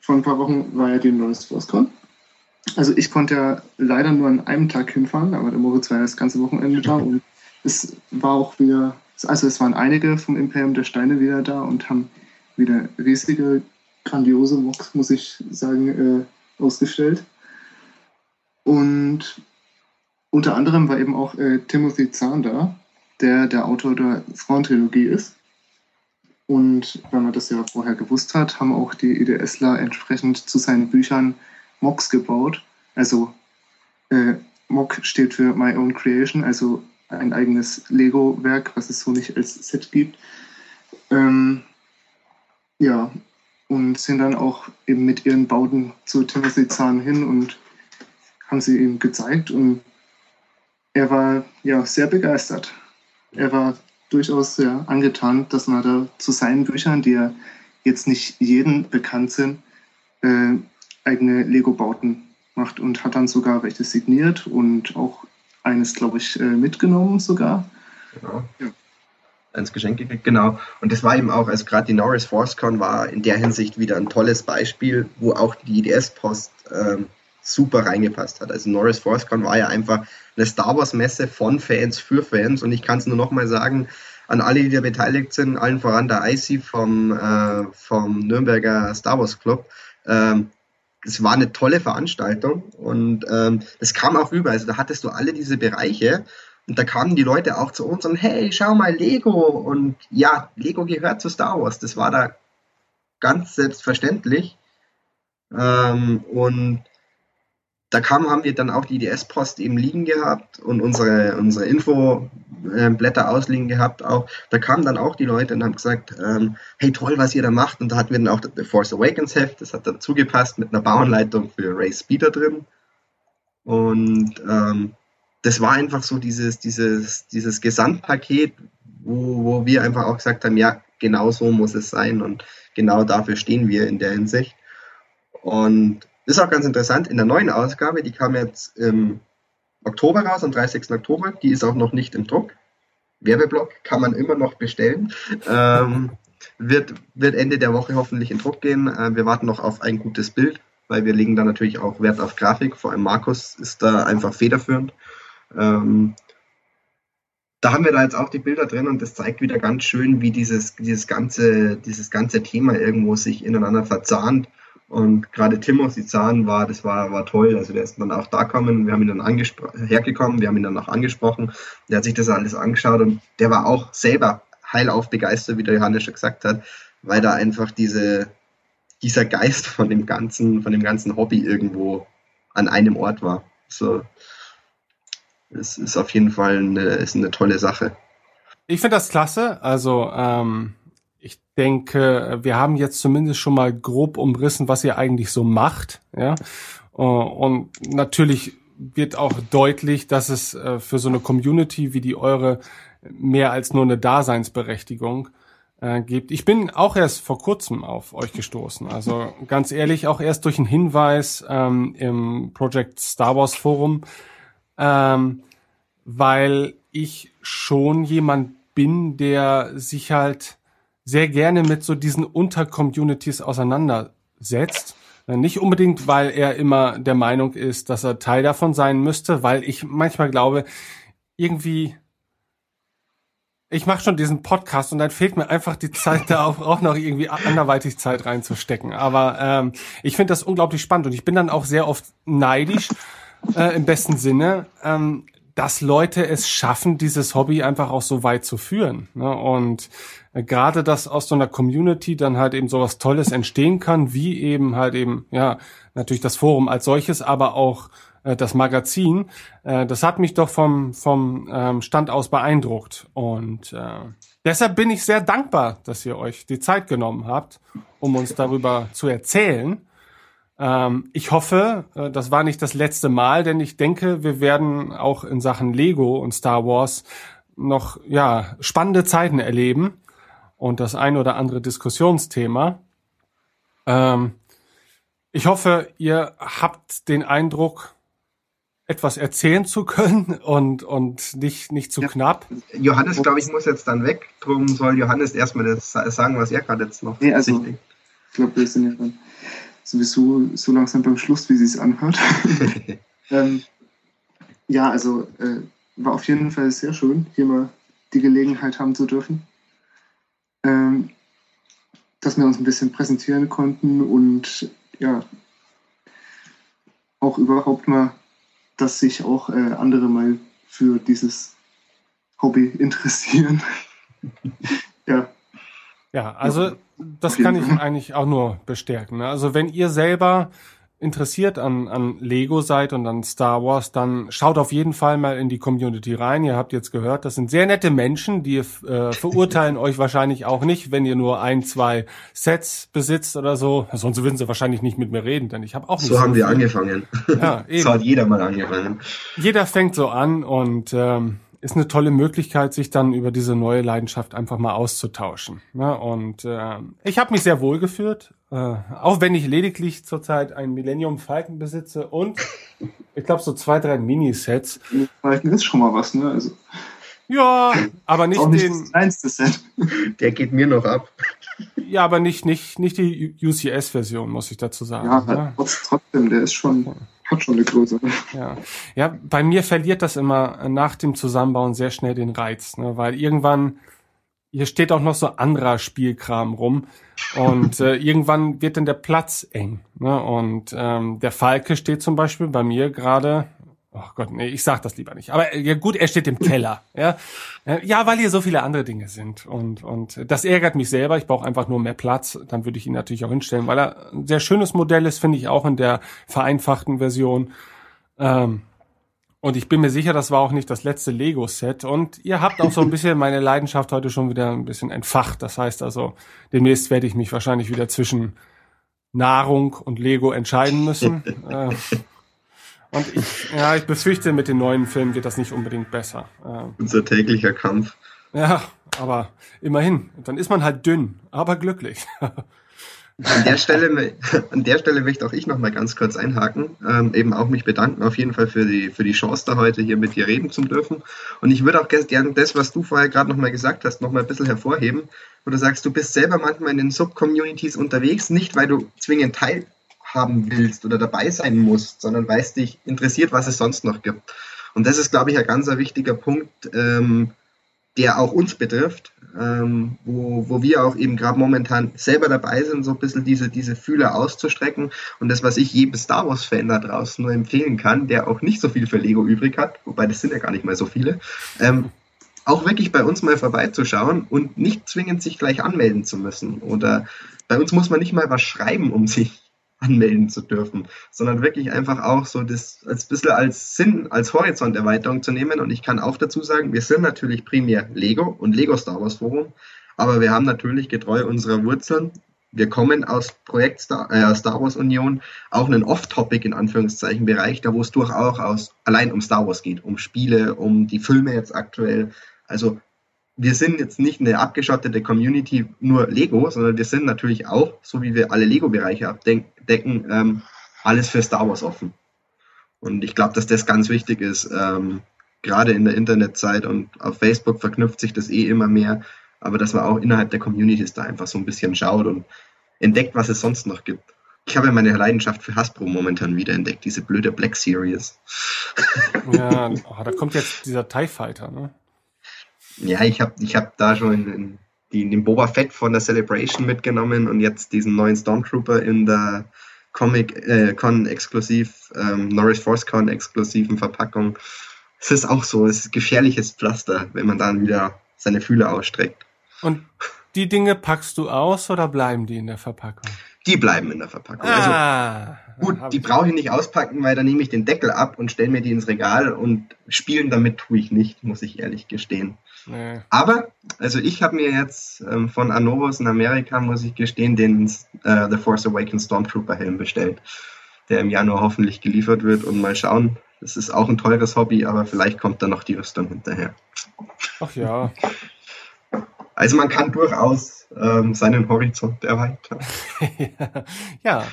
S6: Vor ein paar Wochen war ja die neues ForceCon. Also ich konnte ja leider nur an einem Tag hinfahren, aber der Moritz war ja das ganze Wochenende da und es war auch wieder, also es waren einige vom Imperium der Steine wieder da und haben wieder riesige, grandiose Mocks, muss ich sagen, äh, ausgestellt. Und unter anderem war eben auch äh, Timothy Zahn da, der der Autor der Frauentrilogie ist. Und weil man das ja vorher gewusst hat, haben auch die EDSler entsprechend zu seinen Büchern Mocks gebaut. Also äh, Mock steht für My Own Creation, also ein eigenes Lego-Werk, was es so nicht als Set gibt. Ähm, ja, und sind dann auch eben mit ihren Bauten zu Timothy Zahn hin und haben sie ihm gezeigt und er war ja sehr begeistert. Er war durchaus sehr angetan, dass man da zu seinen Büchern, die ja jetzt nicht jedem bekannt sind, äh, eigene Lego-Bauten macht und hat dann sogar welche signiert und auch eines, glaube ich, äh, mitgenommen sogar.
S2: Genau. Ja. Als Geschenk gekriegt, genau. Und das war eben auch, also gerade die Norris ForceCon war in der Hinsicht wieder ein tolles Beispiel, wo auch die IDS-Post ähm, super reingepasst hat. Also Norris ForceCon war ja einfach eine Star Wars-Messe von Fans für Fans und ich kann es nur nochmal sagen, an alle, die da beteiligt sind, allen voran der IC vom, äh, vom Nürnberger Star Wars Club. Ähm, es war eine tolle Veranstaltung und ähm, kam auch rüber. Also da hattest du alle diese Bereiche und da kamen die Leute auch zu uns und hey, schau mal Lego und ja, Lego gehört zu Star Wars. Das war da ganz selbstverständlich ähm, und da kam, haben wir dann auch die IDS-Post eben liegen gehabt und unsere, unsere Infoblätter ausliegen gehabt auch. Da kamen dann auch die Leute und haben gesagt, ähm, hey toll, was ihr da macht. Und da hatten wir dann auch The Force Awakens Heft, das hat dazu gepasst mit einer Bauanleitung für Ray Speeder drin. Und ähm, das war einfach so dieses, dieses, dieses Gesamtpaket, wo, wo wir einfach auch gesagt haben, ja, genau so muss es sein und genau dafür stehen wir in der Hinsicht. Und ist auch ganz interessant, in der neuen Ausgabe, die kam jetzt im Oktober raus, am 30. Oktober, die ist auch noch nicht im Druck. Werbeblock kann man immer noch bestellen. Ähm, wird, wird Ende der Woche hoffentlich in Druck gehen. Äh, wir warten noch auf ein gutes Bild, weil wir legen da natürlich auch Wert auf Grafik. Vor allem Markus ist da einfach federführend. Ähm, da haben wir da jetzt auch die Bilder drin und das zeigt wieder ganz schön, wie dieses, dieses, ganze, dieses ganze Thema irgendwo sich ineinander verzahnt und gerade Timothy Zahn war, das war, war toll. Also der ist dann auch da gekommen, wir haben ihn dann hergekommen, wir haben ihn dann auch angesprochen. Der hat sich das alles angeschaut und der war auch selber heilauf begeistert, wie der Johannes schon gesagt hat, weil da einfach diese, dieser Geist von dem ganzen, von dem ganzen Hobby irgendwo an einem Ort war. So, es ist auf jeden Fall eine, ist eine tolle Sache.
S1: Ich finde das klasse. Also ähm, ich denke, wir haben jetzt zumindest schon mal grob umrissen, was ihr eigentlich so macht. Ja? Äh, und natürlich wird auch deutlich, dass es äh, für so eine Community wie die eure mehr als nur eine Daseinsberechtigung äh, gibt. Ich bin auch erst vor kurzem auf euch gestoßen. Also ganz ehrlich, auch erst durch einen Hinweis ähm, im Project Star Wars Forum, ähm, weil ich schon jemand bin, der sich halt sehr gerne mit so diesen Untercommunities auseinandersetzt. Nicht unbedingt, weil er immer der Meinung ist, dass er Teil davon sein müsste, weil ich manchmal glaube, irgendwie, ich mache schon diesen Podcast und dann fehlt mir einfach die Zeit, da auch, auch noch irgendwie anderweitig Zeit reinzustecken. Aber ähm, ich finde das unglaublich spannend und ich bin dann auch sehr oft neidisch, äh, im besten Sinne, ähm, dass Leute es schaffen, dieses Hobby einfach auch so weit zu führen. Ne? Und äh, gerade, dass aus so einer Community dann halt eben sowas Tolles entstehen kann, wie eben halt eben, ja, natürlich das Forum als solches, aber auch äh, das Magazin, äh, das hat mich doch vom, vom ähm, Stand aus beeindruckt. Und äh, deshalb bin ich sehr dankbar, dass ihr euch die Zeit genommen habt, um uns darüber zu erzählen. Ähm, ich hoffe, äh, das war nicht das letzte Mal, denn ich denke, wir werden auch in Sachen Lego und Star Wars noch ja spannende Zeiten erleben und das ein oder andere Diskussionsthema. Ähm, ich hoffe, ihr habt den Eindruck, etwas erzählen zu können und, und nicht, nicht zu ja. knapp.
S2: Johannes, glaube ich, muss jetzt dann weg. Drum soll Johannes erstmal das sagen, was er gerade jetzt noch
S6: nee, also, Ich glaube, wir sind ja dann sowieso so langsam beim Schluss, wie sie es anhört. ähm, ja, also äh, war auf jeden Fall sehr schön, hier mal die Gelegenheit haben zu dürfen. Ähm, dass wir uns ein bisschen präsentieren konnten und ja, auch überhaupt mal, dass sich auch äh, andere mal für dieses Hobby interessieren. ja.
S1: Ja, also das kann ich eigentlich auch nur bestärken. Ne? Also wenn ihr selber interessiert an, an Lego seid und an Star Wars, dann schaut auf jeden Fall mal in die Community rein. Ihr habt jetzt gehört, das sind sehr nette Menschen, die äh, verurteilen euch wahrscheinlich auch nicht, wenn ihr nur ein, zwei Sets besitzt oder so. Sonst würden sie wahrscheinlich nicht mit mir reden, denn ich habe auch nicht
S2: so. So haben wir angefangen. Ja, eben. So hat jeder mal angefangen.
S1: Jeder fängt so an und ähm, ist eine tolle Möglichkeit, sich dann über diese neue Leidenschaft einfach mal auszutauschen. Ne? Und äh, ich habe mich sehr wohl geführt, äh, auch wenn ich lediglich zurzeit ein Millennium Falcon besitze und ich glaube so zwei, drei Minisets.
S6: Falcon ist schon mal was, ne? Also
S1: ja, aber nicht,
S6: nicht
S1: den.
S6: Das kleinste Set.
S2: Der geht mir noch ab.
S1: Ja, aber nicht, nicht, nicht die UCS-Version, muss ich dazu sagen.
S6: Ja, ne? trotzdem, der ist schon hat schon eine Größe.
S1: Ja. ja, bei mir verliert das immer nach dem Zusammenbauen sehr schnell den Reiz, ne? weil irgendwann hier steht auch noch so anderer Spielkram rum und äh, irgendwann wird dann der Platz eng. Ne? Und ähm, der Falke steht zum Beispiel bei mir gerade Oh Gott, nee, ich sag das lieber nicht. Aber ja gut, er steht im Keller. Ja, ja weil hier so viele andere Dinge sind. Und, und das ärgert mich selber. Ich brauche einfach nur mehr Platz. Dann würde ich ihn natürlich auch hinstellen, weil er ein sehr schönes Modell ist, finde ich auch in der vereinfachten Version. Ähm, und ich bin mir sicher, das war auch nicht das letzte Lego-Set. Und ihr habt auch so ein bisschen meine Leidenschaft heute schon wieder ein bisschen entfacht. Das heißt also, demnächst werde ich mich wahrscheinlich wieder zwischen Nahrung und Lego entscheiden müssen. äh, und ich, ja, ich befürchte, mit den neuen Filmen wird das nicht unbedingt besser.
S2: Unser täglicher Kampf.
S1: Ja, aber immerhin. Dann ist man halt dünn, aber glücklich.
S2: An der Stelle, an der Stelle möchte auch ich noch mal ganz kurz einhaken, ähm, eben auch mich bedanken auf jeden Fall für die, für die Chance, da heute hier mit dir reden zu dürfen. Und ich würde auch gerne das, was du vorher gerade noch mal gesagt hast, noch mal ein bisschen hervorheben, wo du sagst, du bist selber manchmal in den Sub-Communities unterwegs, nicht weil du zwingend Teil haben willst oder dabei sein musst, sondern weil es dich interessiert, was es sonst noch gibt. Und das ist, glaube ich, ein ganz wichtiger Punkt, ähm, der auch uns betrifft, ähm, wo, wo wir auch eben gerade momentan selber dabei sind, so ein bisschen diese, diese Fühler auszustrecken. Und das, was ich jedem Star Wars-Fan da draußen nur empfehlen kann, der auch nicht so viel für Lego übrig hat, wobei das sind ja gar nicht mal so viele, ähm, auch wirklich bei uns mal vorbeizuschauen und nicht zwingend sich gleich anmelden zu müssen. Oder bei uns muss man nicht mal was schreiben, um sich anmelden zu dürfen, sondern wirklich einfach auch so das als bisschen als Sinn, als Horizonterweiterung zu nehmen. Und ich kann auch dazu sagen, wir sind natürlich primär Lego und Lego Star Wars Forum, aber wir haben natürlich getreu unserer Wurzeln. Wir kommen aus Projekt Star, äh, Star Wars Union, auch einen Off-Topic in Anführungszeichen Bereich, da wo es durchaus allein um Star Wars geht, um Spiele, um die Filme jetzt aktuell. Also wir sind jetzt nicht eine abgeschottete Community nur Lego, sondern wir sind natürlich auch, so wie wir alle Lego-Bereiche abdecken, ähm, alles für Star Wars offen. Und ich glaube, dass das ganz wichtig ist, ähm, gerade in der Internetzeit und auf Facebook verknüpft sich das eh immer mehr, aber dass man auch innerhalb der Communities da einfach so ein bisschen schaut und entdeckt, was es sonst noch gibt. Ich habe meine Leidenschaft für Hasbro momentan wieder entdeckt, diese blöde Black Series.
S1: Ja, oh, da kommt jetzt dieser TIE Fighter, ne?
S2: Ja, ich habe ich hab da schon in, die, den Boba Fett von der Celebration mitgenommen und jetzt diesen neuen Stormtrooper in der Comic äh, Con exklusiv, ähm, Norris Force Con exklusiven Verpackung. Es ist auch so, es ist gefährliches Pflaster, wenn man dann wieder seine Fühler ausstreckt.
S1: Und die Dinge packst du aus oder bleiben die in der Verpackung?
S2: Die bleiben in der Verpackung. Also ah, also, gut, die brauche ich nicht auspacken, weil dann nehme ich den Deckel ab und stelle mir die ins Regal und spielen damit tue ich nicht, muss ich ehrlich gestehen. Nee. Aber, also ich habe mir jetzt ähm, von Anovos in Amerika, muss ich gestehen, den äh, The Force Awakens Stormtrooper Helm bestellt, der im Januar hoffentlich geliefert wird und mal schauen. Das ist auch ein teures Hobby, aber vielleicht kommt da noch die Rüstung hinterher.
S1: Ach ja.
S2: Also man kann durchaus ähm, seinen Horizont erweitern.
S1: ja,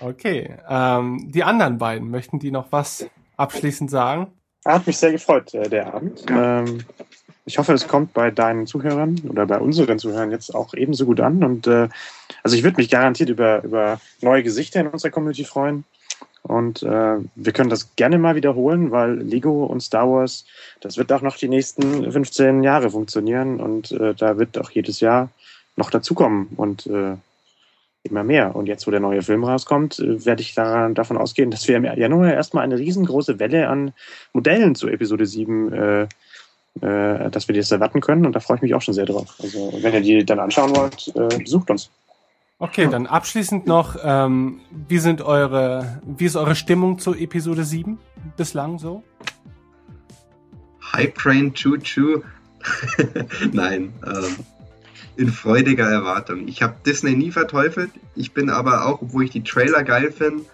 S1: okay. Ähm, die anderen beiden, möchten die noch was abschließend sagen?
S3: Hat mich sehr gefreut, äh, der Abend. Ähm, ich hoffe, es kommt bei deinen Zuhörern oder bei unseren Zuhörern jetzt auch ebenso gut an. Und äh, also ich würde mich garantiert über, über neue Gesichter in unserer Community freuen. Und äh, wir können das gerne mal wiederholen, weil Lego und Star Wars, das wird auch noch die nächsten 15 Jahre funktionieren und äh, da wird auch jedes Jahr noch dazukommen und äh, immer mehr. Und jetzt, wo der neue Film rauskommt, äh, werde ich daran, davon ausgehen, dass wir im Januar erstmal eine riesengroße Welle an Modellen zu Episode 7 äh, äh, dass wir das erwarten können. Und da freue ich mich auch schon sehr drauf. Also, wenn ihr die dann anschauen wollt, äh, besucht uns.
S1: Okay, dann abschließend noch, ähm, wie sind eure, wie ist eure Stimmung zu Episode 7 bislang so?
S2: Hype Train Choo Choo. Nein, ähm, in freudiger Erwartung. Ich habe Disney nie verteufelt. Ich bin aber auch, obwohl ich die Trailer geil finde,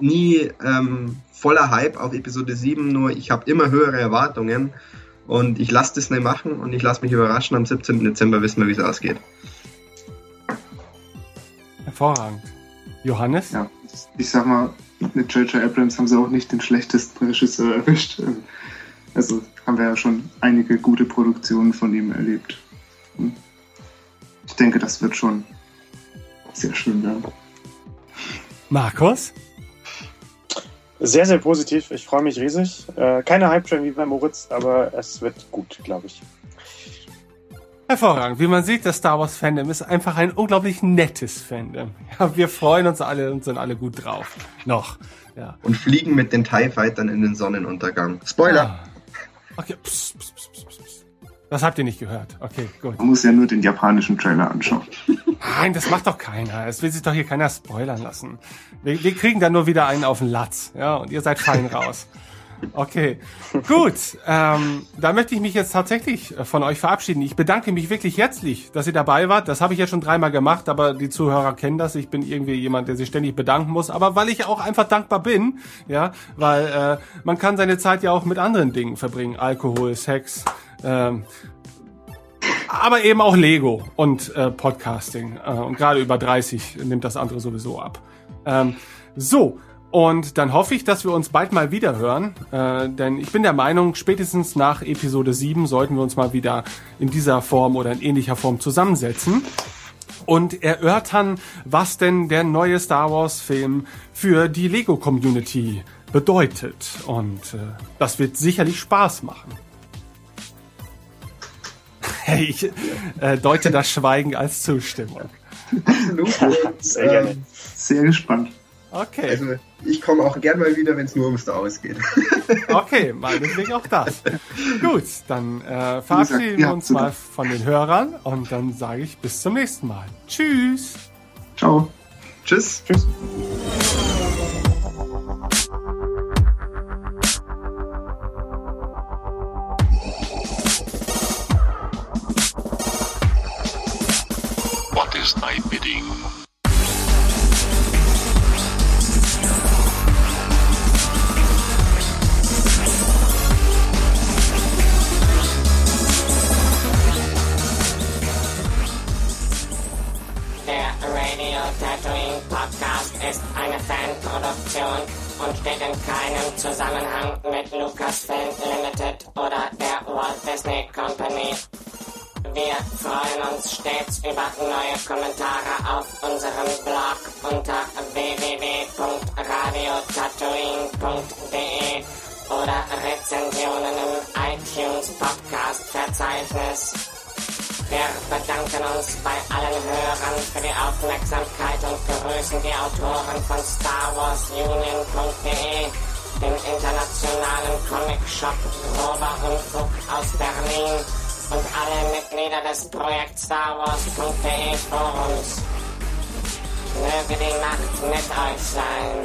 S2: nie ähm, voller Hype auf Episode 7, nur ich habe immer höhere Erwartungen und ich lasse Disney machen und ich lasse mich überraschen. Am 17. Dezember wissen wir, wie es ausgeht.
S1: Hervorragend. Johannes?
S6: Ja, ich sag mal, mit J.J. Abrams haben sie auch nicht den schlechtesten Regisseur erwischt. Also haben wir ja schon einige gute Produktionen von ihm erlebt. Ich denke, das wird schon sehr schön werden.
S1: Markus?
S3: Sehr, sehr positiv. Ich freue mich riesig. Äh, keine Hype-Train wie bei Moritz, aber es wird gut, glaube ich.
S1: Hervorragend. Wie man sieht, das Star Wars Fandom ist einfach ein unglaublich nettes Fandom. Ja, wir freuen uns alle und sind alle gut drauf. Noch. Ja.
S2: Und fliegen mit den TIE Fightern in den Sonnenuntergang. Spoiler! Ah.
S1: Okay, pss, pss, pss, pss, pss. Das habt ihr nicht gehört. Okay, gut.
S6: Man muss ja nur den japanischen Trailer anschauen.
S1: Nein, das macht doch keiner. Es will sich doch hier keiner spoilern lassen. Wir, wir kriegen dann nur wieder einen auf den Latz. Ja, und ihr seid fein raus. Okay, gut. Ähm, da möchte ich mich jetzt tatsächlich äh, von euch verabschieden. Ich bedanke mich wirklich herzlich, dass ihr dabei wart. Das habe ich ja schon dreimal gemacht, aber die Zuhörer kennen das. Ich bin irgendwie jemand, der sich ständig bedanken muss. Aber weil ich auch einfach dankbar bin, ja, weil äh, man kann seine Zeit ja auch mit anderen Dingen verbringen. Alkohol, Sex, ähm, aber eben auch Lego und äh, Podcasting. Äh, und gerade über 30 nimmt das andere sowieso ab. Ähm, so, und dann hoffe ich, dass wir uns bald mal wieder hören, äh, denn ich bin der Meinung, spätestens nach Episode 7 sollten wir uns mal wieder in dieser Form oder in ähnlicher Form zusammensetzen und erörtern, was denn der neue Star Wars Film für die Lego Community bedeutet. Und äh, das wird sicherlich Spaß machen. Hey, ich äh, deute das Schweigen als Zustimmung.
S6: Absolut. Sehr gerne. Sehr gespannt.
S2: Okay. Also ich komme auch gern mal wieder, wenn es nur um Star Wars geht.
S1: okay, meinetwegen auch das. Gut, dann äh, verabschieden wir uns mal von den Hörern und dann sage ich bis zum nächsten Mal. Tschüss.
S6: Ciao.
S2: Tschüss. Tschüss.
S7: Zusammenhang mit Lucasfilm Limited oder der Walt Disney Company. Wir freuen uns stets über neue Kommentare auf unserem Blog unter www.radiotatooine.de oder Rezensionen im iTunes Podcast Verzeichnis. Wir bedanken uns bei allen Hörern für die Aufmerksamkeit und begrüßen die Autoren von StarWarsUnion.de, dem internationalen Grober Unfug aus Berlin und alle Mitglieder des Projekt StarWars.de Forums. Möge die Macht mit euch sein.